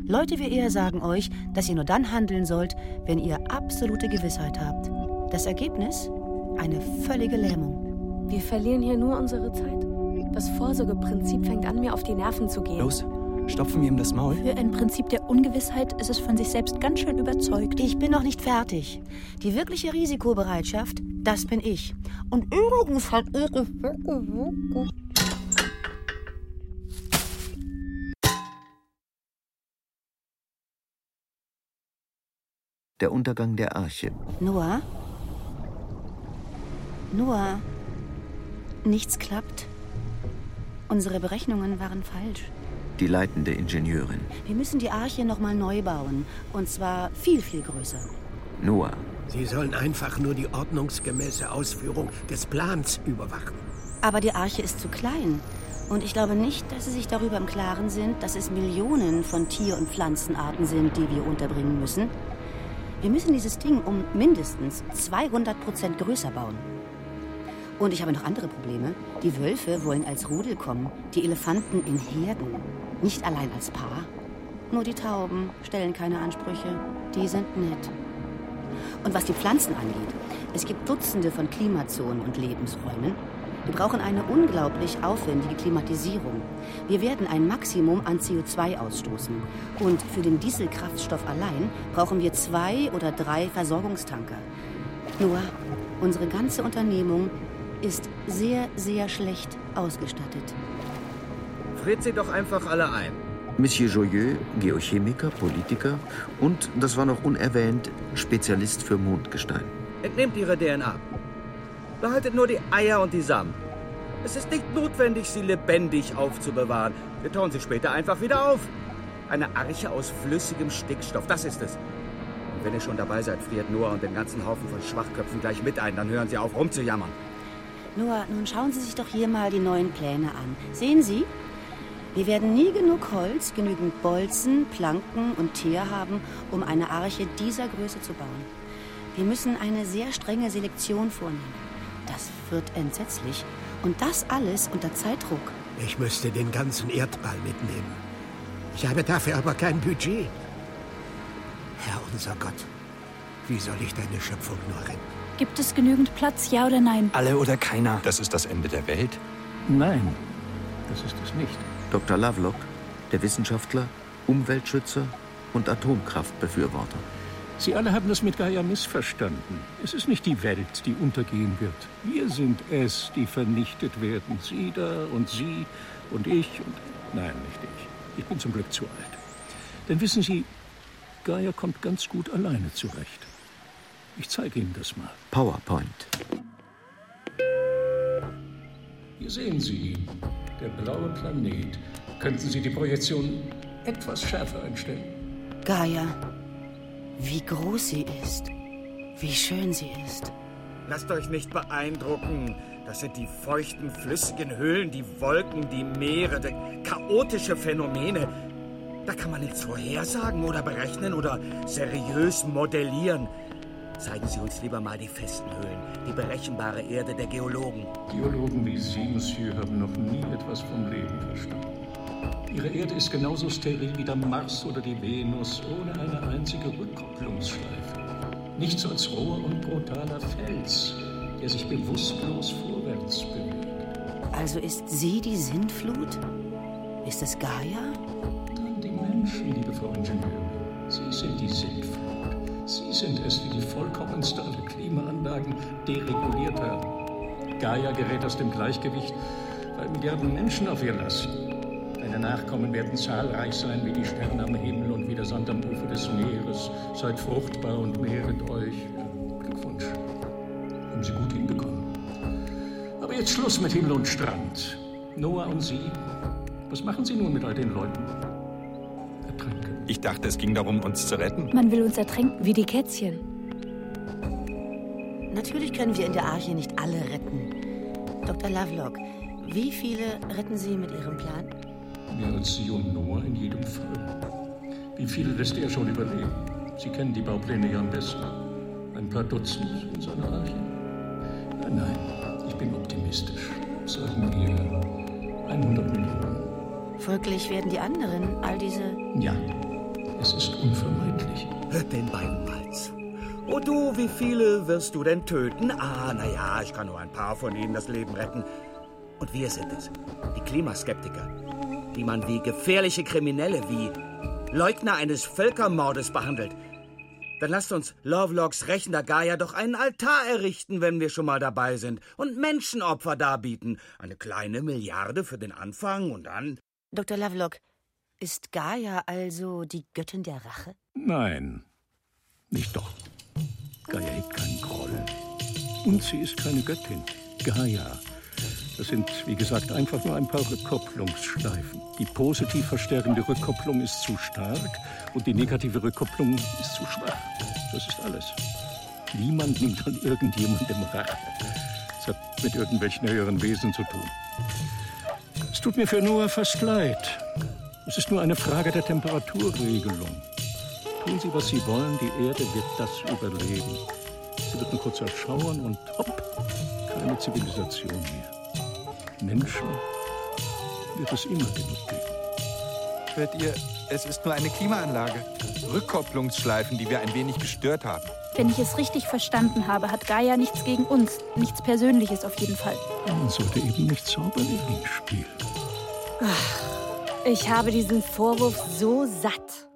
Leute wie er sagen euch, dass ihr nur dann handeln sollt, wenn ihr absolute Gewissheit habt. Das Ergebnis? Eine völlige Lähmung. Wir verlieren hier nur unsere Zeit. Das Vorsorgeprinzip fängt an, mir auf die Nerven zu gehen. Los, stopfen wir ihm das Maul? Für ein Prinzip der Ungewissheit ist es von sich selbst ganz schön überzeugt. Ich bin noch nicht fertig. Die wirkliche Risikobereitschaft, das bin ich. Und übrigens hat ihre Der Untergang der Arche. Noah? Noah? Nichts klappt. Unsere Berechnungen waren falsch. Die leitende Ingenieurin. Wir müssen die Arche nochmal neu bauen. Und zwar viel, viel größer. Noah. Sie sollen einfach nur die ordnungsgemäße Ausführung des Plans überwachen. Aber die Arche ist zu klein. Und ich glaube nicht, dass Sie sich darüber im Klaren sind, dass es Millionen von Tier- und Pflanzenarten sind, die wir unterbringen müssen. Wir müssen dieses Ding um mindestens 200 Prozent größer bauen. Und ich habe noch andere Probleme. Die Wölfe wollen als Rudel kommen, die Elefanten in Herden, nicht allein als Paar. Nur die Tauben stellen keine Ansprüche, die sind nett. Und was die Pflanzen angeht, es gibt Dutzende von Klimazonen und Lebensräumen. Wir brauchen eine unglaublich aufwendige Klimatisierung. Wir werden ein Maximum an CO2 ausstoßen. Und für den Dieselkraftstoff allein brauchen wir zwei oder drei Versorgungstanker. Nur, unsere ganze Unternehmung ist sehr, sehr schlecht ausgestattet. Friert sie doch einfach alle ein. Monsieur Joyeux, Geochemiker, Politiker und, das war noch unerwähnt, Spezialist für Mondgestein. Entnehmt ihre DNA. Behaltet nur die Eier und die Samen. Es ist nicht notwendig, sie lebendig aufzubewahren. Wir tauen sie später einfach wieder auf. Eine Arche aus flüssigem Stickstoff, das ist es. Und wenn ihr schon dabei seid, friert Noah und den ganzen Haufen von Schwachköpfen gleich mit ein. Dann hören Sie auf, rumzujammern. Nur, nun schauen Sie sich doch hier mal die neuen Pläne an. Sehen Sie? Wir werden nie genug Holz, genügend Bolzen, Planken und Teer haben, um eine Arche dieser Größe zu bauen. Wir müssen eine sehr strenge Selektion vornehmen. Das wird entsetzlich. Und das alles unter Zeitdruck. Ich müsste den ganzen Erdball mitnehmen. Ich habe dafür aber kein Budget. Herr unser Gott, wie soll ich deine Schöpfung nur retten? Gibt es genügend Platz, ja oder nein? Alle oder keiner. Das ist das Ende der Welt? Nein, das ist es nicht. Dr. Lovelock, der Wissenschaftler, Umweltschützer und Atomkraftbefürworter. Sie alle haben das mit Gaia missverstanden. Es ist nicht die Welt, die untergehen wird. Wir sind es, die vernichtet werden. Sie da und Sie und ich und... Nein, nicht ich. Ich bin zum Glück zu alt. Denn wissen Sie, Gaia kommt ganz gut alleine zurecht. Ich zeige Ihnen das mal. PowerPoint. Hier sehen Sie ihn, der blaue Planet. Könnten Sie die Projektion etwas schärfer einstellen? Gaia. Wie groß sie ist. Wie schön sie ist. Lasst euch nicht beeindrucken. Das sind die feuchten, flüssigen Höhlen, die Wolken, die Meere, die chaotische Phänomene. Da kann man nichts vorhersagen oder berechnen oder seriös modellieren. Zeigen Sie uns lieber mal die festen Höhlen, die berechenbare Erde der Geologen. Geologen wie Sie, Monsieur, haben noch nie etwas vom Leben verstanden. Ihre Erde ist genauso steril wie der Mars oder die Venus, ohne eine einzige Rückkopplungsschleife. Nichts als roher und brutaler Fels, der sich bewusstlos vorwärts bewegt. Also ist sie die Sintflut? Ist es Gaia? Nein, die Menschen, liebe Frau Ingenieurin. Sie sind die Sintflut. Sie sind es, die die vollkommenste aller Klimaanlagen dereguliert haben. Gaia gerät aus dem Gleichgewicht, weil Milliarden Menschen auf ihr lassen. Deine Nachkommen werden zahlreich sein wie die Sterne am Himmel und wie der Sand am Ufer des Meeres. Seid fruchtbar und mehret euch. Glückwunsch. Haben Sie gut hinbekommen. Aber jetzt Schluss mit Himmel und Strand. Noah und Sie, was machen Sie nun mit all den Leuten? Ich dachte, es ging darum, uns zu retten. Man will uns ertränken, wie die Kätzchen. Natürlich können wir in der Arche nicht alle retten. Dr. Lovelock, wie viele retten Sie mit Ihrem Plan? Mehr als Sie und Noah in jedem Fall. Wie viele lässt er schon überleben? Sie kennen die Baupläne ja am besten. Ein paar Dutzend in seiner Arche. Nein, nein, ich bin optimistisch. Sagen wir 100 Millionen. Folglich werden die anderen all diese. Ja, es ist unvermeidlich. Hört den beiden mal zu. Oh du, wie viele wirst du denn töten? Ah, naja, ich kann nur ein paar von ihnen das Leben retten. Und wir sind es, die Klimaskeptiker, die man wie gefährliche Kriminelle, wie Leugner eines Völkermordes behandelt. Dann lasst uns Lovelocks rächender Gaia doch einen Altar errichten, wenn wir schon mal dabei sind, und Menschenopfer darbieten. Eine kleine Milliarde für den Anfang und dann. Dr. Lovelock, ist Gaia also die Göttin der Rache? Nein, nicht doch. Gaia hegt keinen Groll. Und sie ist keine Göttin. Gaia. Das sind, wie gesagt, einfach nur ein paar Rückkopplungsschleifen. Die positiv verstärkende Rückkopplung ist zu stark und die negative Rückkopplung ist zu schwach. Das ist alles. Niemand nimmt an irgendjemandem Rache. Es hat mit irgendwelchen höheren Wesen zu tun. Es tut mir für Noah fast leid. Es ist nur eine Frage der Temperaturregelung. Tun Sie, was Sie wollen, die Erde wird das überleben. Sie wird nur kurz erschauern und hopp, keine Zivilisation mehr. Menschen wird es immer genug geben. Hört ihr, es ist nur eine Klimaanlage. Rückkopplungsschleifen, die wir ein wenig gestört haben. Wenn ich es richtig verstanden habe, hat Gaia nichts gegen uns. Nichts Persönliches auf jeden Fall. Man sollte eben nicht Zauberlehrling spielen. Ach, ich habe diesen Vorwurf so satt.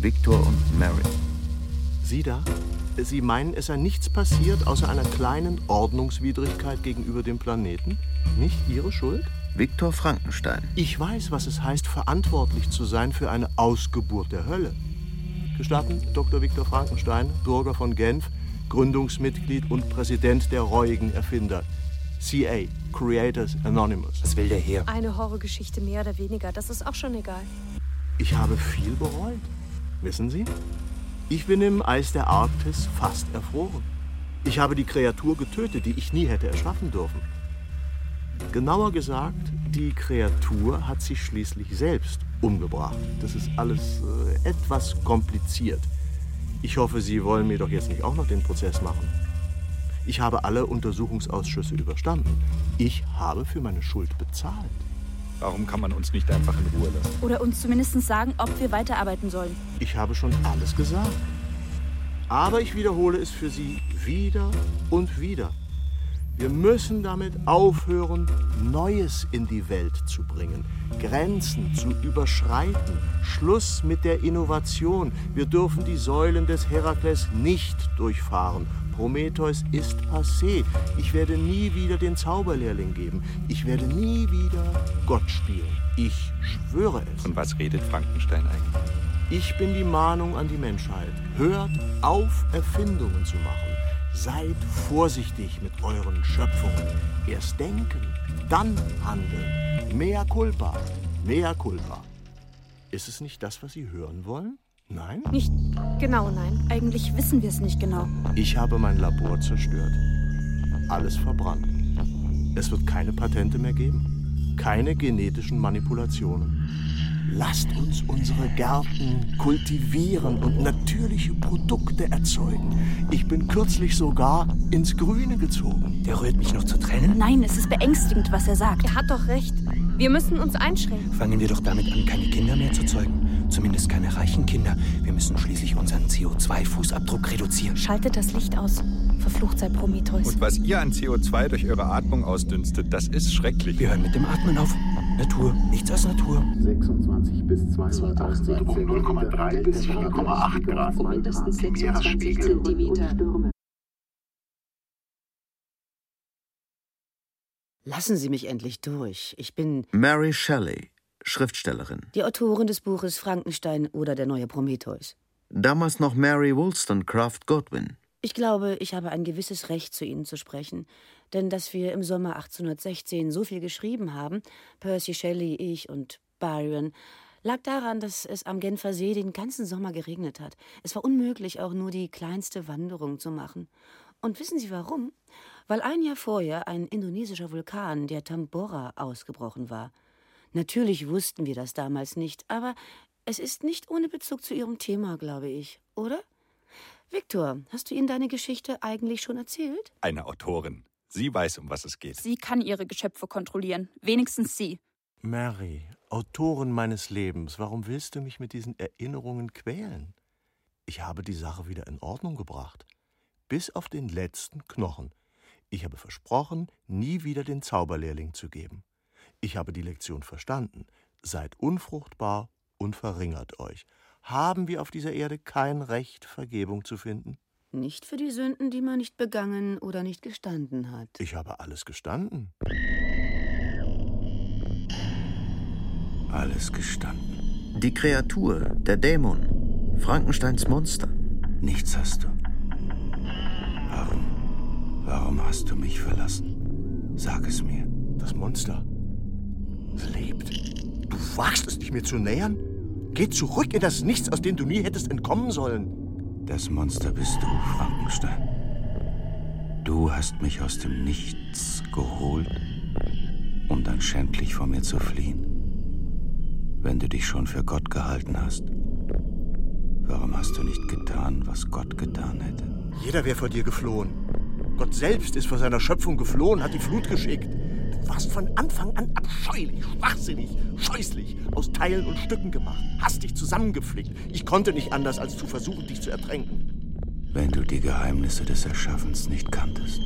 Victor und Mary. Sie da? Sie meinen, es sei nichts passiert außer einer kleinen Ordnungswidrigkeit gegenüber dem Planeten? Nicht Ihre Schuld? Viktor Frankenstein. Ich weiß, was es heißt, verantwortlich zu sein für eine Ausgeburt der Hölle. Gestatten, Dr. Viktor Frankenstein, Bürger von Genf, Gründungsmitglied und Präsident der reuigen Erfinder. CA, Creators Anonymous. Was will der hier? Eine Horrorgeschichte mehr oder weniger, das ist auch schon egal. Ich habe viel bereut. Wissen Sie? Ich bin im Eis der Arktis fast erfroren. Ich habe die Kreatur getötet, die ich nie hätte erschaffen dürfen. Genauer gesagt, die Kreatur hat sich schließlich selbst umgebracht. Das ist alles äh, etwas kompliziert. Ich hoffe, Sie wollen mir doch jetzt nicht auch noch den Prozess machen. Ich habe alle Untersuchungsausschüsse überstanden. Ich habe für meine Schuld bezahlt. Warum kann man uns nicht einfach in Ruhe lassen? Oder uns zumindest sagen, ob wir weiterarbeiten sollen. Ich habe schon alles gesagt. Aber ich wiederhole es für Sie wieder und wieder. Wir müssen damit aufhören, Neues in die Welt zu bringen, Grenzen zu überschreiten, Schluss mit der Innovation. Wir dürfen die Säulen des Herakles nicht durchfahren. Prometheus ist passé. Ich werde nie wieder den Zauberlehrling geben. Ich werde nie wieder Gott spielen. Ich schwöre es. Und was redet Frankenstein eigentlich? Ich bin die Mahnung an die Menschheit. Hört auf, Erfindungen zu machen. Seid vorsichtig mit euren Schöpfungen. Erst denken, dann handeln. Mea culpa, mea culpa. Ist es nicht das, was Sie hören wollen? Nein? Nicht genau, nein. Eigentlich wissen wir es nicht genau. Ich habe mein Labor zerstört. Alles verbrannt. Es wird keine Patente mehr geben. Keine genetischen Manipulationen. Lasst uns unsere Gärten kultivieren und natürliche Produkte erzeugen. Ich bin kürzlich sogar ins Grüne gezogen. Der rührt mich noch zu Tränen? Nein, es ist beängstigend, was er sagt. Er hat doch recht. Wir müssen uns einschränken. Fangen wir doch damit an, keine Kinder mehr zu zeugen. Zumindest keine reichen Kinder. Wir müssen schließlich unseren CO2-Fußabdruck reduzieren. Schaltet das Licht aus. Verflucht sei Prometheus. Und was ihr an CO2 durch eure Atmung ausdünstet, das ist schrecklich. Wir hören mit dem Atmen auf. Natur, nichts als Natur. 26 bis 280 um 0,3 bis 4,8 Grad. Um mindestens 26 Zentimeter. Lassen Sie mich endlich durch. Ich bin Mary Shelley, Schriftstellerin. die Autorin des Buches Frankenstein oder der neue Prometheus. Damals noch Mary Wollstonecraft Godwin. Ich glaube, ich habe ein gewisses Recht, zu Ihnen zu sprechen. Denn dass wir im Sommer 1816 so viel geschrieben haben, Percy Shelley, ich und Byron, lag daran, dass es am Genfer See den ganzen Sommer geregnet hat. Es war unmöglich, auch nur die kleinste Wanderung zu machen. Und wissen Sie warum? Weil ein Jahr vorher ein indonesischer Vulkan, der Tambora, ausgebrochen war. Natürlich wussten wir das damals nicht, aber es ist nicht ohne Bezug zu Ihrem Thema, glaube ich, oder? Viktor, hast du ihnen deine Geschichte eigentlich schon erzählt? Eine Autorin. Sie weiß, um was es geht. Sie kann ihre Geschöpfe kontrollieren. Wenigstens sie. Mary, Autorin meines Lebens, warum willst du mich mit diesen Erinnerungen quälen? Ich habe die Sache wieder in Ordnung gebracht. Bis auf den letzten Knochen. Ich habe versprochen, nie wieder den Zauberlehrling zu geben. Ich habe die Lektion verstanden. Seid unfruchtbar und verringert euch. Haben wir auf dieser Erde kein Recht, Vergebung zu finden? Nicht für die Sünden, die man nicht begangen oder nicht gestanden hat. Ich habe alles gestanden. Alles gestanden. Die Kreatur, der Dämon, Frankensteins Monster. Nichts hast du. Warum? Warum hast du mich verlassen? Sag es mir. Das Monster. Lebt. Du wagst es dich mir zu nähern? Geh zurück in das Nichts, aus dem du nie hättest entkommen sollen. Das Monster bist du, Frankenstein. Du hast mich aus dem Nichts geholt, um dann schändlich vor mir zu fliehen. Wenn du dich schon für Gott gehalten hast, warum hast du nicht getan, was Gott getan hätte? Jeder wäre vor dir geflohen. Gott selbst ist vor seiner Schöpfung geflohen, hat die Flut geschickt. Warst von Anfang an abscheulich, schwachsinnig, scheußlich, aus Teilen und Stücken gemacht, hastig zusammengeflickt. Ich konnte nicht anders, als zu versuchen, dich zu ertränken. Wenn du die Geheimnisse des Erschaffens nicht kanntest,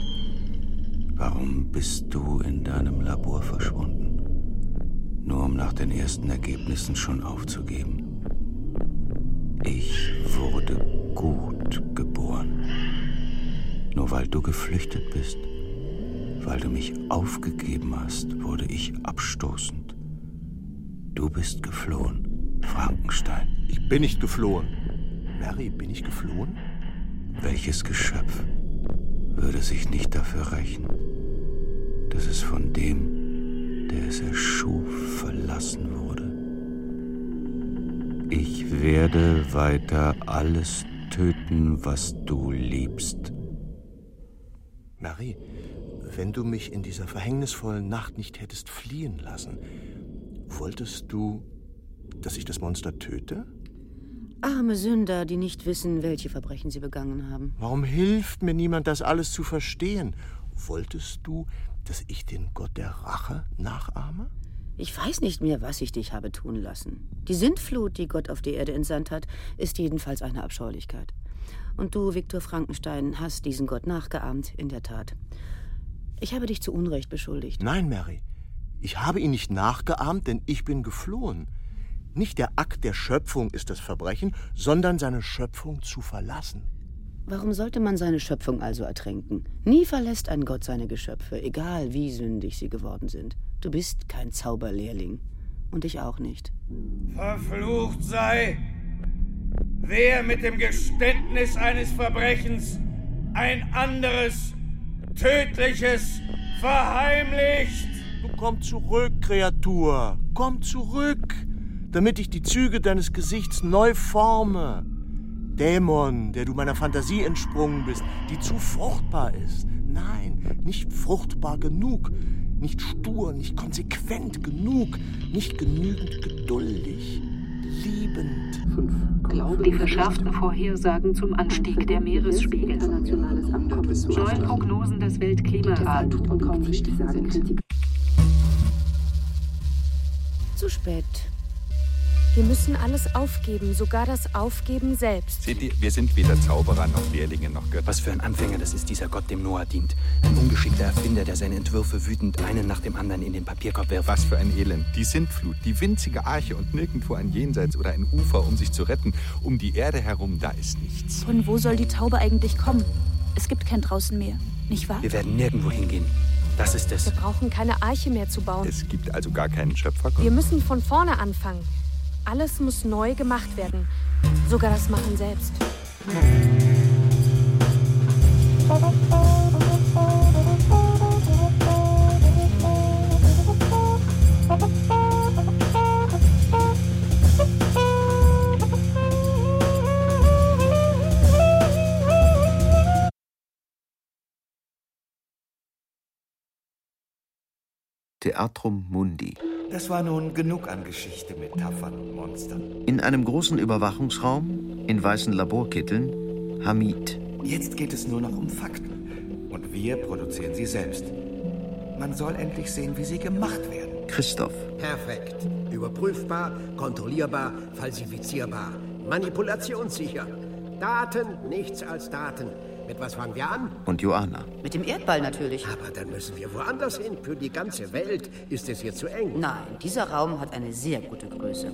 warum bist du in deinem Labor verschwunden? Nur um nach den ersten Ergebnissen schon aufzugeben. Ich wurde gut geboren. Nur weil du geflüchtet bist, weil du mich aufgegeben hast, wurde ich abstoßend. Du bist geflohen, Frankenstein. Ich bin nicht geflohen. Mary, bin ich geflohen? Welches Geschöpf würde sich nicht dafür rächen, dass es von dem, der es erschuf, verlassen wurde? Ich werde weiter alles töten, was du liebst. Mary, wenn du mich in dieser verhängnisvollen Nacht nicht hättest fliehen lassen, wolltest du, dass ich das Monster töte? Arme Sünder, die nicht wissen, welche Verbrechen sie begangen haben. Warum hilft mir niemand, das alles zu verstehen? Wolltest du, dass ich den Gott der Rache nachahme? Ich weiß nicht mehr, was ich dich habe tun lassen. Die Sintflut, die Gott auf die Erde entsandt hat, ist jedenfalls eine Abscheulichkeit. Und du, Viktor Frankenstein, hast diesen Gott nachgeahmt, in der Tat. Ich habe dich zu Unrecht beschuldigt. Nein, Mary. Ich habe ihn nicht nachgeahmt, denn ich bin geflohen. Nicht der Akt der Schöpfung ist das Verbrechen, sondern seine Schöpfung zu verlassen. Warum sollte man seine Schöpfung also ertränken? Nie verlässt ein Gott seine Geschöpfe, egal wie sündig sie geworden sind. Du bist kein Zauberlehrling. Und ich auch nicht. Verflucht sei, wer mit dem Geständnis eines Verbrechens ein anderes, tödliches verheimlicht. Du komm zurück, Kreatur. Komm zurück, damit ich die Züge deines Gesichts neu forme. Dämon, der du meiner Fantasie entsprungen bist, die zu fruchtbar ist. Nein, nicht fruchtbar genug, nicht stur, nicht konsequent genug, nicht genügend geduldig, liebend. Die verschärften Vorhersagen zum Anstieg der Meeresspiegel. Neue Prognosen des Weltklimarats. Zu spät. Wir müssen alles aufgeben, sogar das Aufgeben selbst. Seht ihr, wir sind weder Zauberer noch Lehrlinge noch Götter. Was für ein Anfänger das ist, dieser Gott, dem Noah dient. Ein ungeschickter Erfinder, der seine Entwürfe wütend einen nach dem anderen in den Papierkorb wirft. Was für ein Elend. Die Sintflut, die winzige Arche und nirgendwo ein Jenseits oder ein Ufer, um sich zu retten. Um die Erde herum, da ist nichts. Von wo soll die Taube eigentlich kommen? Es gibt kein draußen mehr, nicht wahr? Wir werden nirgendwo hingehen. Das ist es. Wir brauchen keine Arche mehr zu bauen. Es gibt also gar keinen Schöpfer. Wir müssen von vorne anfangen. Alles muss neu gemacht werden. Sogar das Machen selbst. Theatrum Mundi. Das war nun genug an Geschichte mit Taffern und Monstern. In einem großen Überwachungsraum, in weißen Laborkitteln, Hamid. Jetzt geht es nur noch um Fakten. Und wir produzieren sie selbst. Man soll endlich sehen, wie sie gemacht werden. Christoph. Perfekt. Überprüfbar, kontrollierbar, falsifizierbar, manipulationssicher. Daten, nichts als Daten. Mit was fangen wir an? Und Joanna. Mit dem Erdball natürlich. Aber dann müssen wir woanders hin. Für die ganze Welt ist es hier zu eng. Nein, dieser Raum hat eine sehr gute Größe.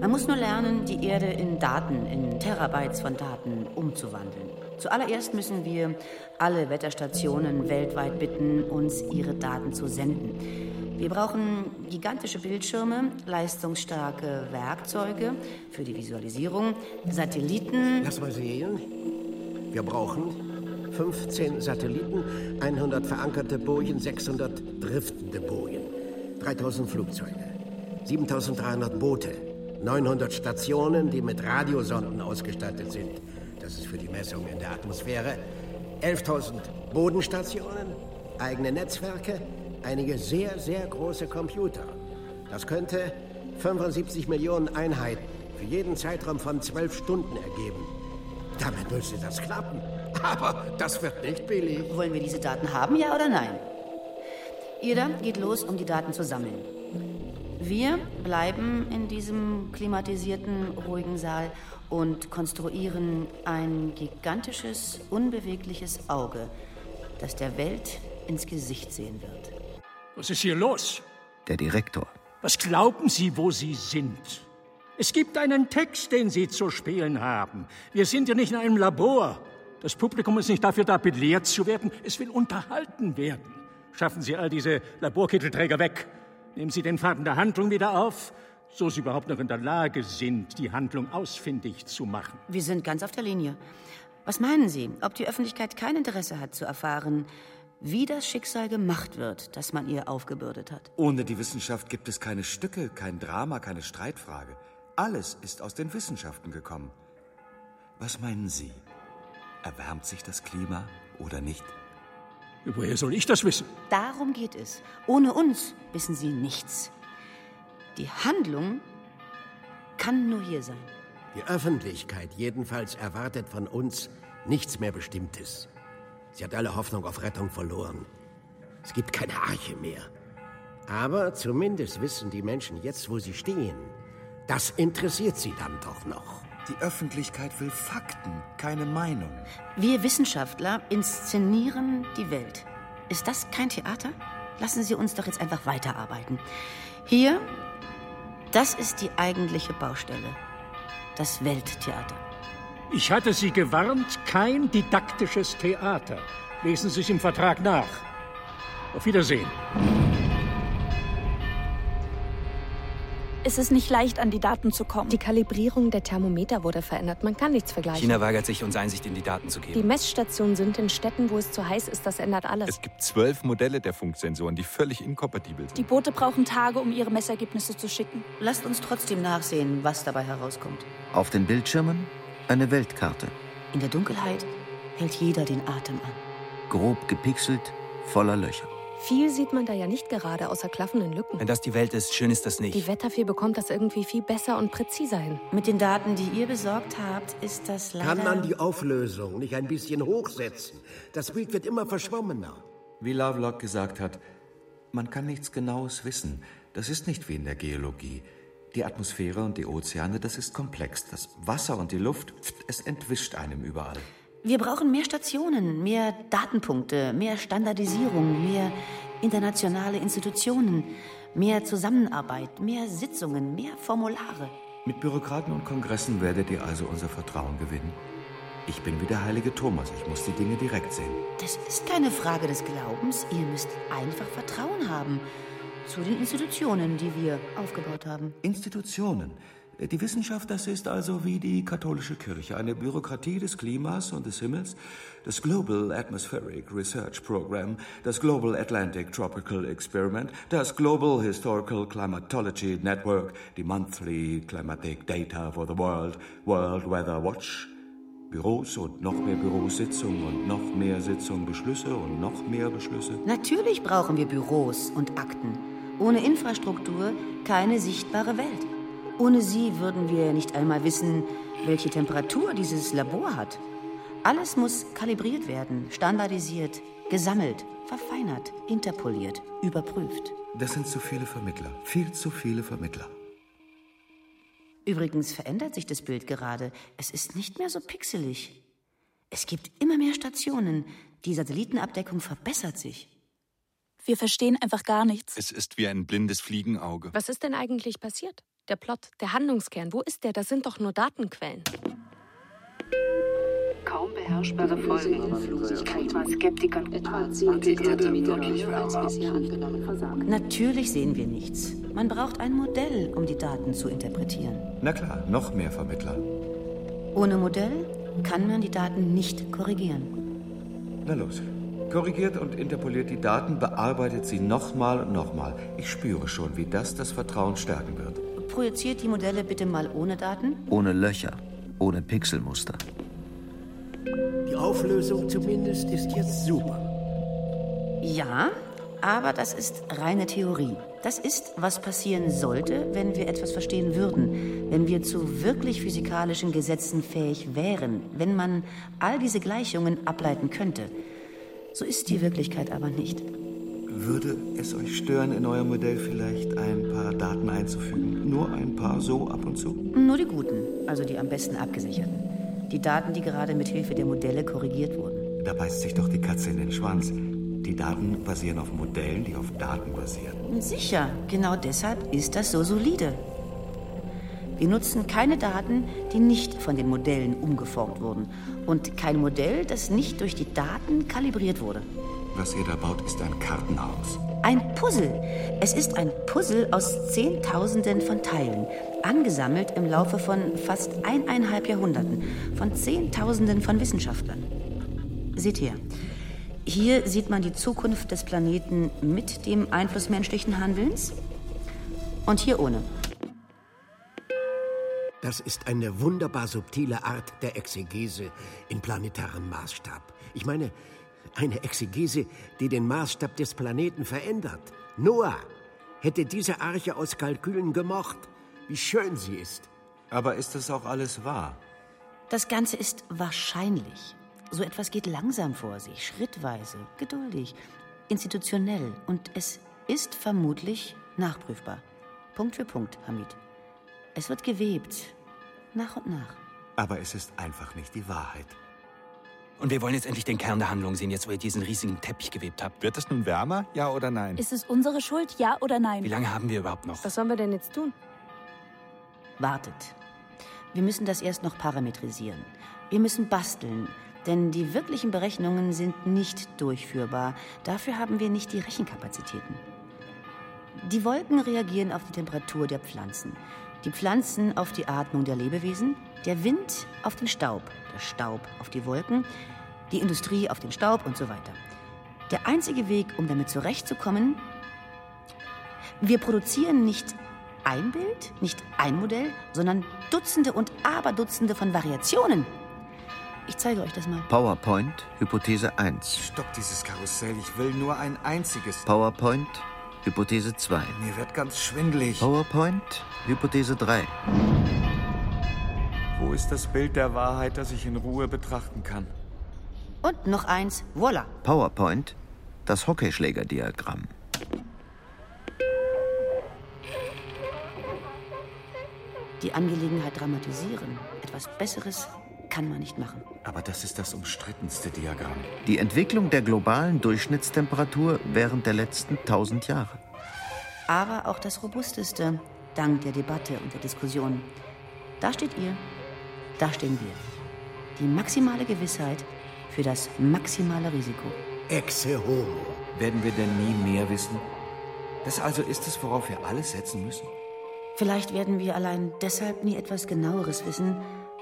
Man muss nur lernen, die Erde in Daten, in Terabytes von Daten umzuwandeln. Zuallererst müssen wir alle Wetterstationen weltweit bitten, uns ihre Daten zu senden. Wir brauchen gigantische Bildschirme, leistungsstarke Werkzeuge für die Visualisierung, Satelliten. Lass mal sehen. Wir brauchen 15 Satelliten, 100 verankerte Bojen, 600 driftende Bojen, 3000 Flugzeuge, 7300 Boote, 900 Stationen, die mit Radiosonden ausgestattet sind. Das ist für die Messung in der Atmosphäre. 11.000 Bodenstationen, eigene Netzwerke, einige sehr, sehr große Computer. Das könnte 75 Millionen Einheiten für jeden Zeitraum von zwölf Stunden ergeben. Damit müsste das klappen. Aber das wird nicht billig. Wollen wir diese Daten haben, ja oder nein? Ihr da geht los, um die Daten zu sammeln. Wir bleiben in diesem klimatisierten, ruhigen Saal und konstruieren ein gigantisches, unbewegliches Auge, das der Welt ins Gesicht sehen wird. Was ist hier los? Der Direktor. Was glauben Sie, wo Sie sind? Es gibt einen Text, den Sie zu spielen haben. Wir sind ja nicht in einem Labor. Das Publikum ist nicht dafür da, belehrt zu werden. Es will unterhalten werden. Schaffen Sie all diese Laborkittelträger weg. Nehmen Sie den Faden der Handlung wieder auf, so Sie überhaupt noch in der Lage sind, die Handlung ausfindig zu machen. Wir sind ganz auf der Linie. Was meinen Sie, ob die Öffentlichkeit kein Interesse hat zu erfahren, wie das Schicksal gemacht wird, das man ihr aufgebürdet hat? Ohne die Wissenschaft gibt es keine Stücke, kein Drama, keine Streitfrage. Alles ist aus den Wissenschaften gekommen. Was meinen Sie? Erwärmt sich das Klima oder nicht? Woher soll ich das wissen? Darum geht es. Ohne uns wissen Sie nichts. Die Handlung kann nur hier sein. Die Öffentlichkeit jedenfalls erwartet von uns nichts mehr Bestimmtes. Sie hat alle Hoffnung auf Rettung verloren. Es gibt keine Arche mehr. Aber zumindest wissen die Menschen jetzt, wo sie stehen. Das interessiert sie dann doch noch. Die Öffentlichkeit will Fakten, keine Meinung. Wir Wissenschaftler inszenieren die Welt. Ist das kein Theater? Lassen Sie uns doch jetzt einfach weiterarbeiten. Hier, das ist die eigentliche Baustelle. Das Welttheater. Ich hatte Sie gewarnt, kein didaktisches Theater. Lesen Sie es im Vertrag nach. Auf Wiedersehen. Ist es nicht leicht, an die Daten zu kommen. Die Kalibrierung der Thermometer wurde verändert. Man kann nichts vergleichen. China weigert sich, uns Einsicht in die Daten zu geben. Die Messstationen sind in Städten, wo es zu heiß ist. Das ändert alles. Es gibt zwölf Modelle der Funksensoren, die völlig inkompatibel sind. Die Boote brauchen Tage, um ihre Messergebnisse zu schicken. Lasst uns trotzdem nachsehen, was dabei herauskommt. Auf den Bildschirmen eine Weltkarte. In der Dunkelheit hält jeder den Atem an. Grob gepixelt, voller Löcher. Viel sieht man da ja nicht gerade, außer klaffenden Lücken. Wenn das die Welt ist, schön ist das nicht. Die Wetterfee bekommt das irgendwie viel besser und präziser hin. Mit den Daten, die ihr besorgt habt, ist das leider... Kann man die Auflösung nicht ein bisschen hochsetzen? Das Bild wird immer verschwommener. Wie Lovelock gesagt hat, man kann nichts Genaues wissen. Das ist nicht wie in der Geologie. Die Atmosphäre und die Ozeane, das ist komplex. Das Wasser und die Luft, pft, es entwischt einem überall. Wir brauchen mehr Stationen, mehr Datenpunkte, mehr Standardisierung, mehr internationale Institutionen, mehr Zusammenarbeit, mehr Sitzungen, mehr Formulare. Mit Bürokraten und Kongressen werdet ihr also unser Vertrauen gewinnen. Ich bin wie der heilige Thomas, ich muss die Dinge direkt sehen. Das ist keine Frage des Glaubens, ihr müsst einfach Vertrauen haben zu den Institutionen, die wir aufgebaut haben. Institutionen. Die Wissenschaft, das ist also wie die katholische Kirche, eine Bürokratie des Klimas und des Himmels, das Global Atmospheric Research Program, das Global Atlantic Tropical Experiment, das Global Historical Climatology Network, die Monthly Climatic Data for the World, World Weather Watch, Büros und noch mehr Bürositzungen und noch mehr Sitzungen, Beschlüsse und noch mehr Beschlüsse. Natürlich brauchen wir Büros und Akten. Ohne Infrastruktur keine sichtbare Welt. Ohne sie würden wir nicht einmal wissen, welche Temperatur dieses Labor hat. Alles muss kalibriert werden, standardisiert, gesammelt, verfeinert, interpoliert, überprüft. Das sind zu viele Vermittler, viel zu viele Vermittler. Übrigens verändert sich das Bild gerade. Es ist nicht mehr so pixelig. Es gibt immer mehr Stationen. Die Satellitenabdeckung verbessert sich. Wir verstehen einfach gar nichts. Es ist wie ein blindes Fliegenauge. Was ist denn eigentlich passiert? Der Plot, der Handlungskern, wo ist der? Das sind doch nur Datenquellen. Kaum beherrschbare Folgen. Klimaskeptikern etwa 10 Zentimeter höher als bisher angenommen versagt. Natürlich sehen wir nichts. Man braucht ein Modell, um die Daten zu interpretieren. Na klar, noch mehr Vermittler. Ohne Modell kann man die Daten nicht korrigieren. Na los. Korrigiert und interpoliert die Daten, bearbeitet sie nochmal und nochmal. Ich spüre schon, wie das das Vertrauen stärken wird. Projiziert die Modelle bitte mal ohne Daten. Ohne Löcher, ohne Pixelmuster. Die Auflösung zumindest ist jetzt super. Ja, aber das ist reine Theorie. Das ist, was passieren sollte, wenn wir etwas verstehen würden, wenn wir zu wirklich physikalischen Gesetzen fähig wären, wenn man all diese Gleichungen ableiten könnte. So ist die Wirklichkeit aber nicht. Würde es euch stören, in euer Modell vielleicht ein paar Daten einzufügen? Nur ein paar so ab und zu? Nur die guten, also die am besten abgesicherten. Die Daten, die gerade mit Hilfe der Modelle korrigiert wurden. Da beißt sich doch die Katze in den Schwanz. Die Daten basieren auf Modellen, die auf Daten basieren. Sicher, genau deshalb ist das so solide. Wir nutzen keine Daten, die nicht von den Modellen umgeformt wurden. Und kein Modell, das nicht durch die Daten kalibriert wurde. Was ihr da baut, ist ein Kartenhaus. Ein Puzzle. Es ist ein Puzzle aus Zehntausenden von Teilen, angesammelt im Laufe von fast eineinhalb Jahrhunderten, von Zehntausenden von Wissenschaftlern. Seht her. Hier sieht man die Zukunft des Planeten mit dem Einfluss menschlichen Handelns und hier ohne. Das ist eine wunderbar subtile Art der Exegese in planetarem Maßstab. Ich meine, eine Exegese, die den Maßstab des Planeten verändert. Noah hätte diese Arche aus Kalkülen gemocht. Wie schön sie ist. Aber ist das auch alles wahr? Das Ganze ist wahrscheinlich. So etwas geht langsam vor sich, schrittweise, geduldig, institutionell. Und es ist vermutlich nachprüfbar. Punkt für Punkt, Hamid. Es wird gewebt, nach und nach. Aber es ist einfach nicht die Wahrheit. Und wir wollen jetzt endlich den Kern der Handlung sehen, jetzt wo ihr diesen riesigen Teppich gewebt habt. Wird es nun wärmer, ja oder nein? Ist es unsere Schuld, ja oder nein? Wie lange haben wir überhaupt noch? Was sollen wir denn jetzt tun? Wartet. Wir müssen das erst noch parametrisieren. Wir müssen basteln, denn die wirklichen Berechnungen sind nicht durchführbar. Dafür haben wir nicht die Rechenkapazitäten. Die Wolken reagieren auf die Temperatur der Pflanzen, die Pflanzen auf die Atmung der Lebewesen, der Wind auf den Staub, der Staub auf die Wolken, die Industrie auf den Staub und so weiter. Der einzige Weg, um damit zurechtzukommen, wir produzieren nicht ein Bild, nicht ein Modell, sondern Dutzende und Aberdutzende von Variationen. Ich zeige euch das mal. PowerPoint, Hypothese 1. Stopp dieses Karussell, ich will nur ein einziges. PowerPoint, Hypothese 2. Mir wird ganz schwindlig. PowerPoint, Hypothese 3. Wo ist das Bild der Wahrheit, das ich in Ruhe betrachten kann? Und noch eins, voila. PowerPoint, das Hockeyschlägerdiagramm. Die Angelegenheit dramatisieren. Etwas Besseres kann man nicht machen. Aber das ist das umstrittenste Diagramm. Die Entwicklung der globalen Durchschnittstemperatur während der letzten 1000 Jahre. Aber auch das robusteste, dank der Debatte und der Diskussion. Da steht ihr, da stehen wir. Die maximale Gewissheit für das maximale Risiko. Exe homo. Werden wir denn nie mehr wissen? Das also ist es, worauf wir alles setzen müssen? Vielleicht werden wir allein deshalb nie etwas genaueres wissen,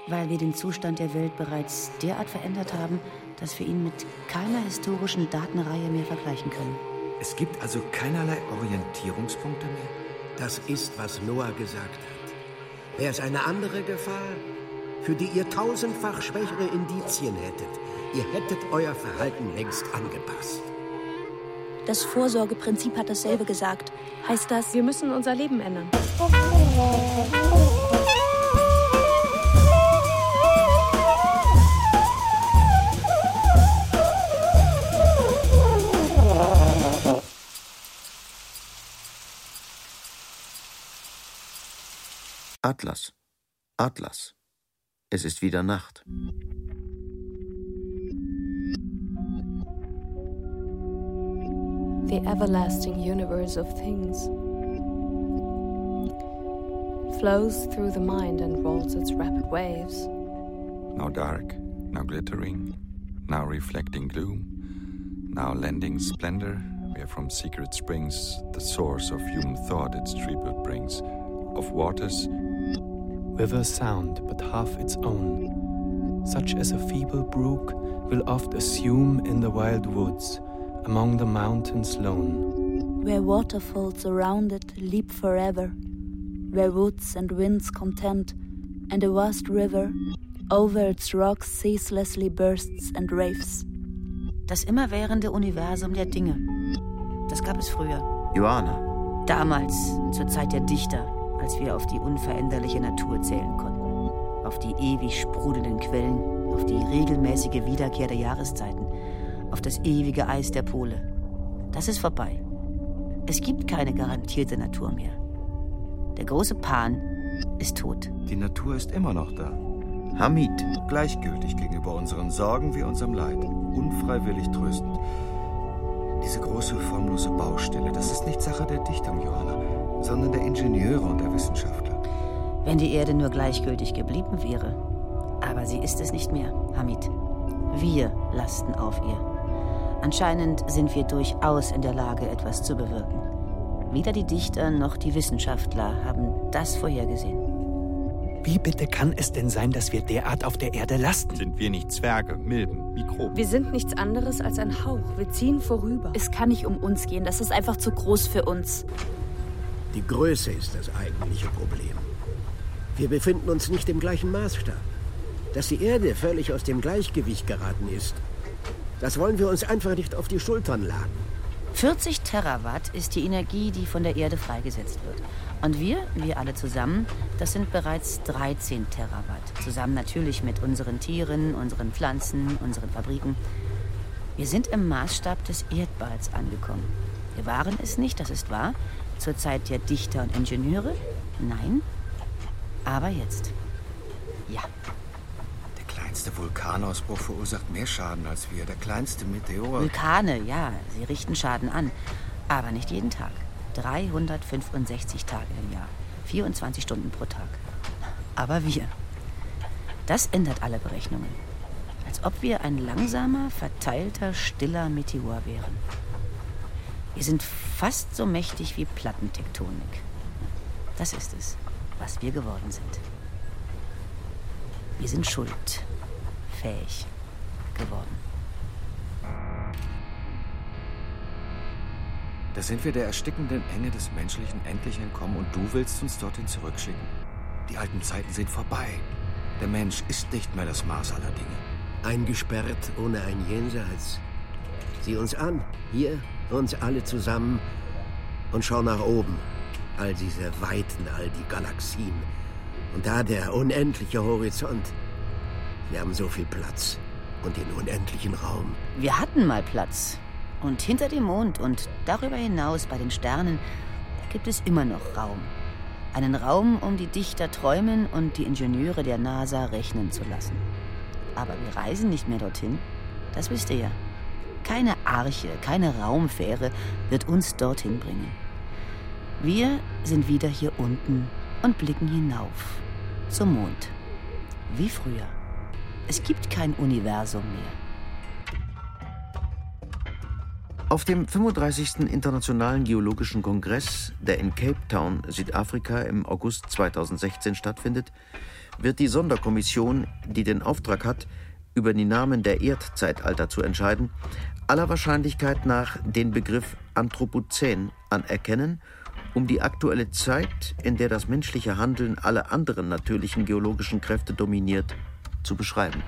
weil wir den Zustand der Welt bereits derart verändert haben, dass wir ihn mit keiner historischen Datenreihe mehr vergleichen können. Es gibt also keinerlei Orientierungspunkte mehr? Das ist, was Noah gesagt hat. Wäre es eine andere Gefahr, für die ihr tausendfach schwächere Indizien hättet, ihr hättet euer Verhalten längst angepasst. Das Vorsorgeprinzip hat dasselbe gesagt. Heißt das, wir müssen unser Leben ändern? Atlas. Atlas. Es ist wieder Nacht. The everlasting universe of things flows through the mind and rolls its rapid waves. Now dark, now glittering, now reflecting gloom, now lending splendor, where from secret springs the source of human thought its tribute brings, of waters with a sound but half its own, such as a feeble brook will oft assume in the wild woods, among the mountains lone. Where waterfalls around it leap forever, where woods and winds contend, and a vast river over its rocks ceaselessly bursts and raves. Das immerwährende Universum der Dinge. Das gab es früher. Johanna. Damals, zur Zeit der Dichter, als wir auf die unveränderliche Natur zählen konnten. Auf die ewig sprudelnden Quellen, auf die regelmäßige Wiederkehr der Jahreszeiten, auf das ewige Eis der Pole. Das ist vorbei. Es gibt keine garantierte Natur mehr. Der große Pan ist tot. Die Natur ist immer noch da. Hamid. Gleichgültig gegenüber unseren Sorgen wie unserem Leid. Unfreiwillig tröstend. Diese große, formlose Baustelle, das ist nicht Sache der Dichtung, Johanna, sondern der Ingenieure und der Wissenschaftler. Wenn die Erde nur gleichgültig geblieben wäre. Aber sie ist es nicht mehr, Hamid. Wir lasten auf ihr. Anscheinend sind wir durchaus in der Lage, etwas zu bewirken. Weder die Dichter noch die Wissenschaftler haben das vorhergesehen. Wie bitte kann es denn sein, dass wir derart auf der Erde lasten? Sind wir nicht Zwerge, Milben, Mikroben? Wir sind nichts anderes als ein Hauch. Wir ziehen vorüber. Es kann nicht um uns gehen. Das ist einfach zu groß für uns. Die Größe ist das eigentliche Problem. Wir befinden uns nicht im gleichen Maßstab. Dass die Erde völlig aus dem Gleichgewicht geraten ist, das wollen wir uns einfach nicht auf die Schultern laden. 40 Terawatt ist die Energie, die von der Erde freigesetzt wird. Und wir, wir alle zusammen, das sind bereits 13 Terawatt. Zusammen natürlich mit unseren Tieren, unseren Pflanzen, unseren Fabriken. Wir sind im Maßstab des Erdballs angekommen. Wir waren es nicht, das ist wahr, zur Zeit der Dichter und Ingenieure. Nein. Aber jetzt. Ja. Der kleinste Vulkanausbruch verursacht mehr Schaden als wir. Der kleinste Meteor. Vulkane, ja, sie richten Schaden an. Aber nicht jeden Tag. 365 Tage im Jahr. 24 Stunden pro Tag. Aber wir. Das ändert alle Berechnungen. Als ob wir ein langsamer, verteilter, stiller Meteor wären. Wir sind fast so mächtig wie Plattentektonik. Das ist es, was wir geworden sind. Wir sind schuldfähig geworden. Da sind wir der erstickenden Enge des Menschlichen endlich entkommen und du willst uns dorthin zurückschicken. Die alten Zeiten sind vorbei. Der Mensch ist nicht mehr das Maß aller Dinge. Eingesperrt ohne ein Jenseits. Sieh uns an, hier, uns alle zusammen und schau nach oben. All diese Weiten, all die Galaxien. Und da der unendliche Horizont. Wir haben so viel Platz und den unendlichen Raum. Wir hatten mal Platz. Und hinter dem Mond und darüber hinaus bei den Sternen gibt es immer noch Raum. Einen Raum, um die Dichter träumen und die Ingenieure der NASA rechnen zu lassen. Aber wir reisen nicht mehr dorthin. Das wisst ihr ja. Keine Arche, keine Raumfähre wird uns dorthin bringen. Wir sind wieder hier unten und blicken hinauf zum Mond. Wie früher. Es gibt kein Universum mehr. Auf dem 35. Internationalen Geologischen Kongress, der in Cape Town, Südafrika im August 2016 stattfindet, wird die Sonderkommission, die den Auftrag hat, über die Namen der Erdzeitalter zu entscheiden, aller Wahrscheinlichkeit nach den Begriff Anthropozän anerkennen, um die aktuelle Zeit, in der das menschliche Handeln alle anderen natürlichen geologischen Kräfte dominiert, zu beschreiben.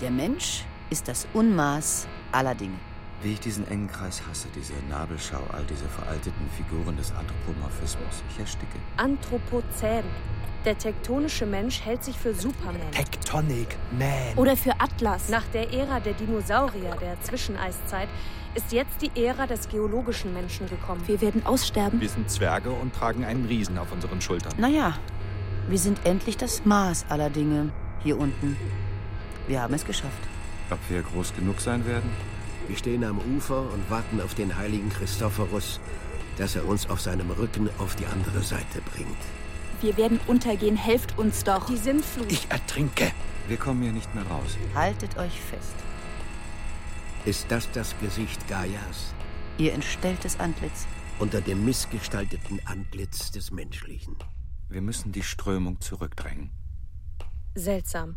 Der Mensch ist das Unmaß aller Dinge. Wie ich diesen engen Kreis hasse, diese Nabelschau, all diese veralteten Figuren des Anthropomorphismus. Ich ersticke. Anthropozän. Der tektonische Mensch hält sich für Superman. Tectonic Man. Oder für Atlas. Nach der Ära der Dinosaurier, der Zwischeneiszeit, ist jetzt die Ära des geologischen Menschen gekommen. Wir werden aussterben. Wir sind Zwerge und tragen einen Riesen auf unseren Schultern. Naja, wir sind endlich das Maß aller Dinge hier unten. Wir haben es geschafft. Ob wir groß genug sein werden? Wir stehen am Ufer und warten auf den heiligen Christophorus, dass er uns auf seinem Rücken auf die andere Seite bringt. Wir werden untergehen, helft uns doch. Die Sintflut. Ich ertrinke. Wir kommen hier nicht mehr raus. Haltet euch fest. Ist das das Gesicht Gaias? Ihr entstelltes Antlitz. Unter dem missgestalteten Antlitz des Menschlichen. Wir müssen die Strömung zurückdrängen. Seltsam.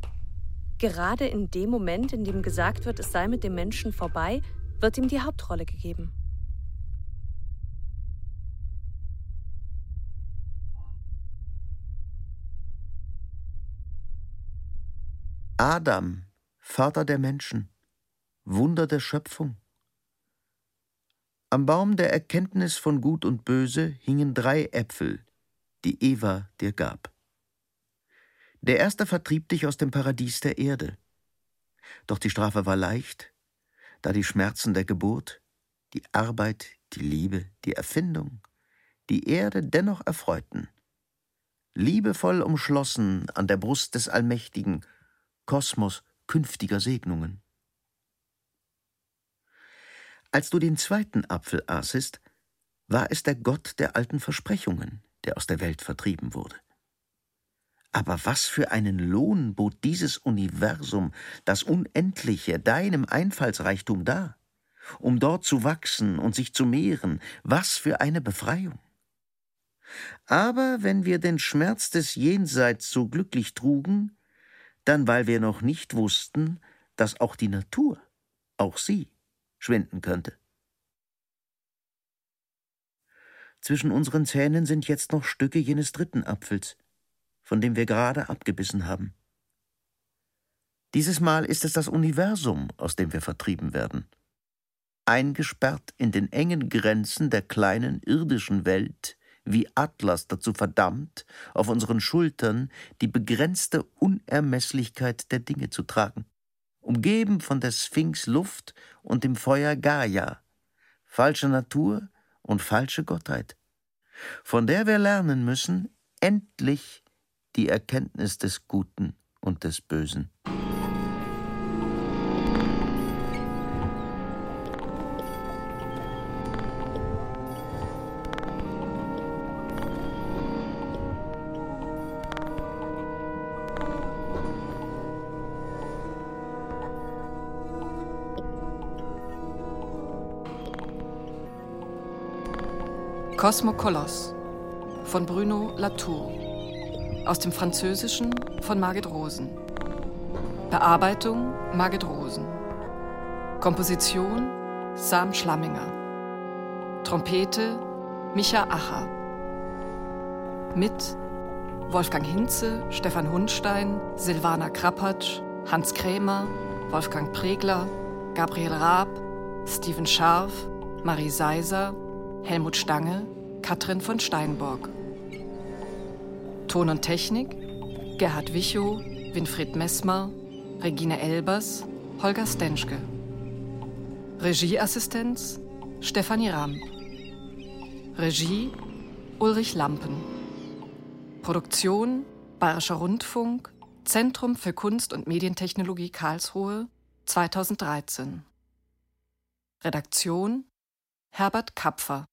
Gerade in dem Moment, in dem gesagt wird, es sei mit dem Menschen vorbei, wird ihm die Hauptrolle gegeben. Adam, Vater der Menschen, Wunder der Schöpfung. Am Baum der Erkenntnis von Gut und Böse hingen drei Äpfel, die Eva dir gab. Der erste vertrieb dich aus dem Paradies der Erde. Doch die Strafe war leicht, da die Schmerzen der Geburt, die Arbeit, die Liebe, die Erfindung, die Erde dennoch erfreuten. Liebevoll umschlossen an der Brust des Allmächtigen, Kosmos künftiger Segnungen. Als du den zweiten Apfel aßest, war es der Gott der alten Versprechungen, der aus der Welt vertrieben wurde. Aber was für einen Lohn bot dieses Universum, das Unendliche, deinem Einfallsreichtum dar, um dort zu wachsen und sich zu mehren, was für eine Befreiung. Aber wenn wir den Schmerz des Jenseits so glücklich trugen, dann weil wir noch nicht wussten, dass auch die Natur, auch sie, schwinden könnte. Zwischen unseren Zähnen sind jetzt noch Stücke jenes dritten Apfels, von dem wir gerade abgebissen haben. Dieses Mal ist es das Universum, aus dem wir vertrieben werden. Eingesperrt in den engen Grenzen der kleinen irdischen Welt, wie Atlas dazu verdammt, auf unseren Schultern die begrenzte Unermesslichkeit der Dinge zu tragen, umgeben von der Sphinx Luft und dem Feuer Gaia, falsche Natur und falsche Gottheit, von der wir lernen müssen, endlich die Erkenntnis des Guten und des Bösen. Kosmokoloss von Bruno Latour. Aus dem Französischen von Margit Rosen. Bearbeitung Margit Rosen. Komposition Sam Schlamminger. Trompete Micha Acher. Mit Wolfgang Hinze, Stefan Hundstein, Silvana Krappatsch, Hans Krämer, Wolfgang Pregler, Gabriel Raab, Steven Scharf, Marie Seiser, Helmut Stange, Katrin von Steinborg. Ton und Technik Gerhard Wichow, Winfried Messmer, Regine Elbers, Holger Stenschke. Regieassistenz Stefanie Ramm. Regie Ulrich Lampen. Produktion Bayerischer Rundfunk, Zentrum für Kunst und Medientechnologie Karlsruhe 2013. Redaktion Herbert Kapfer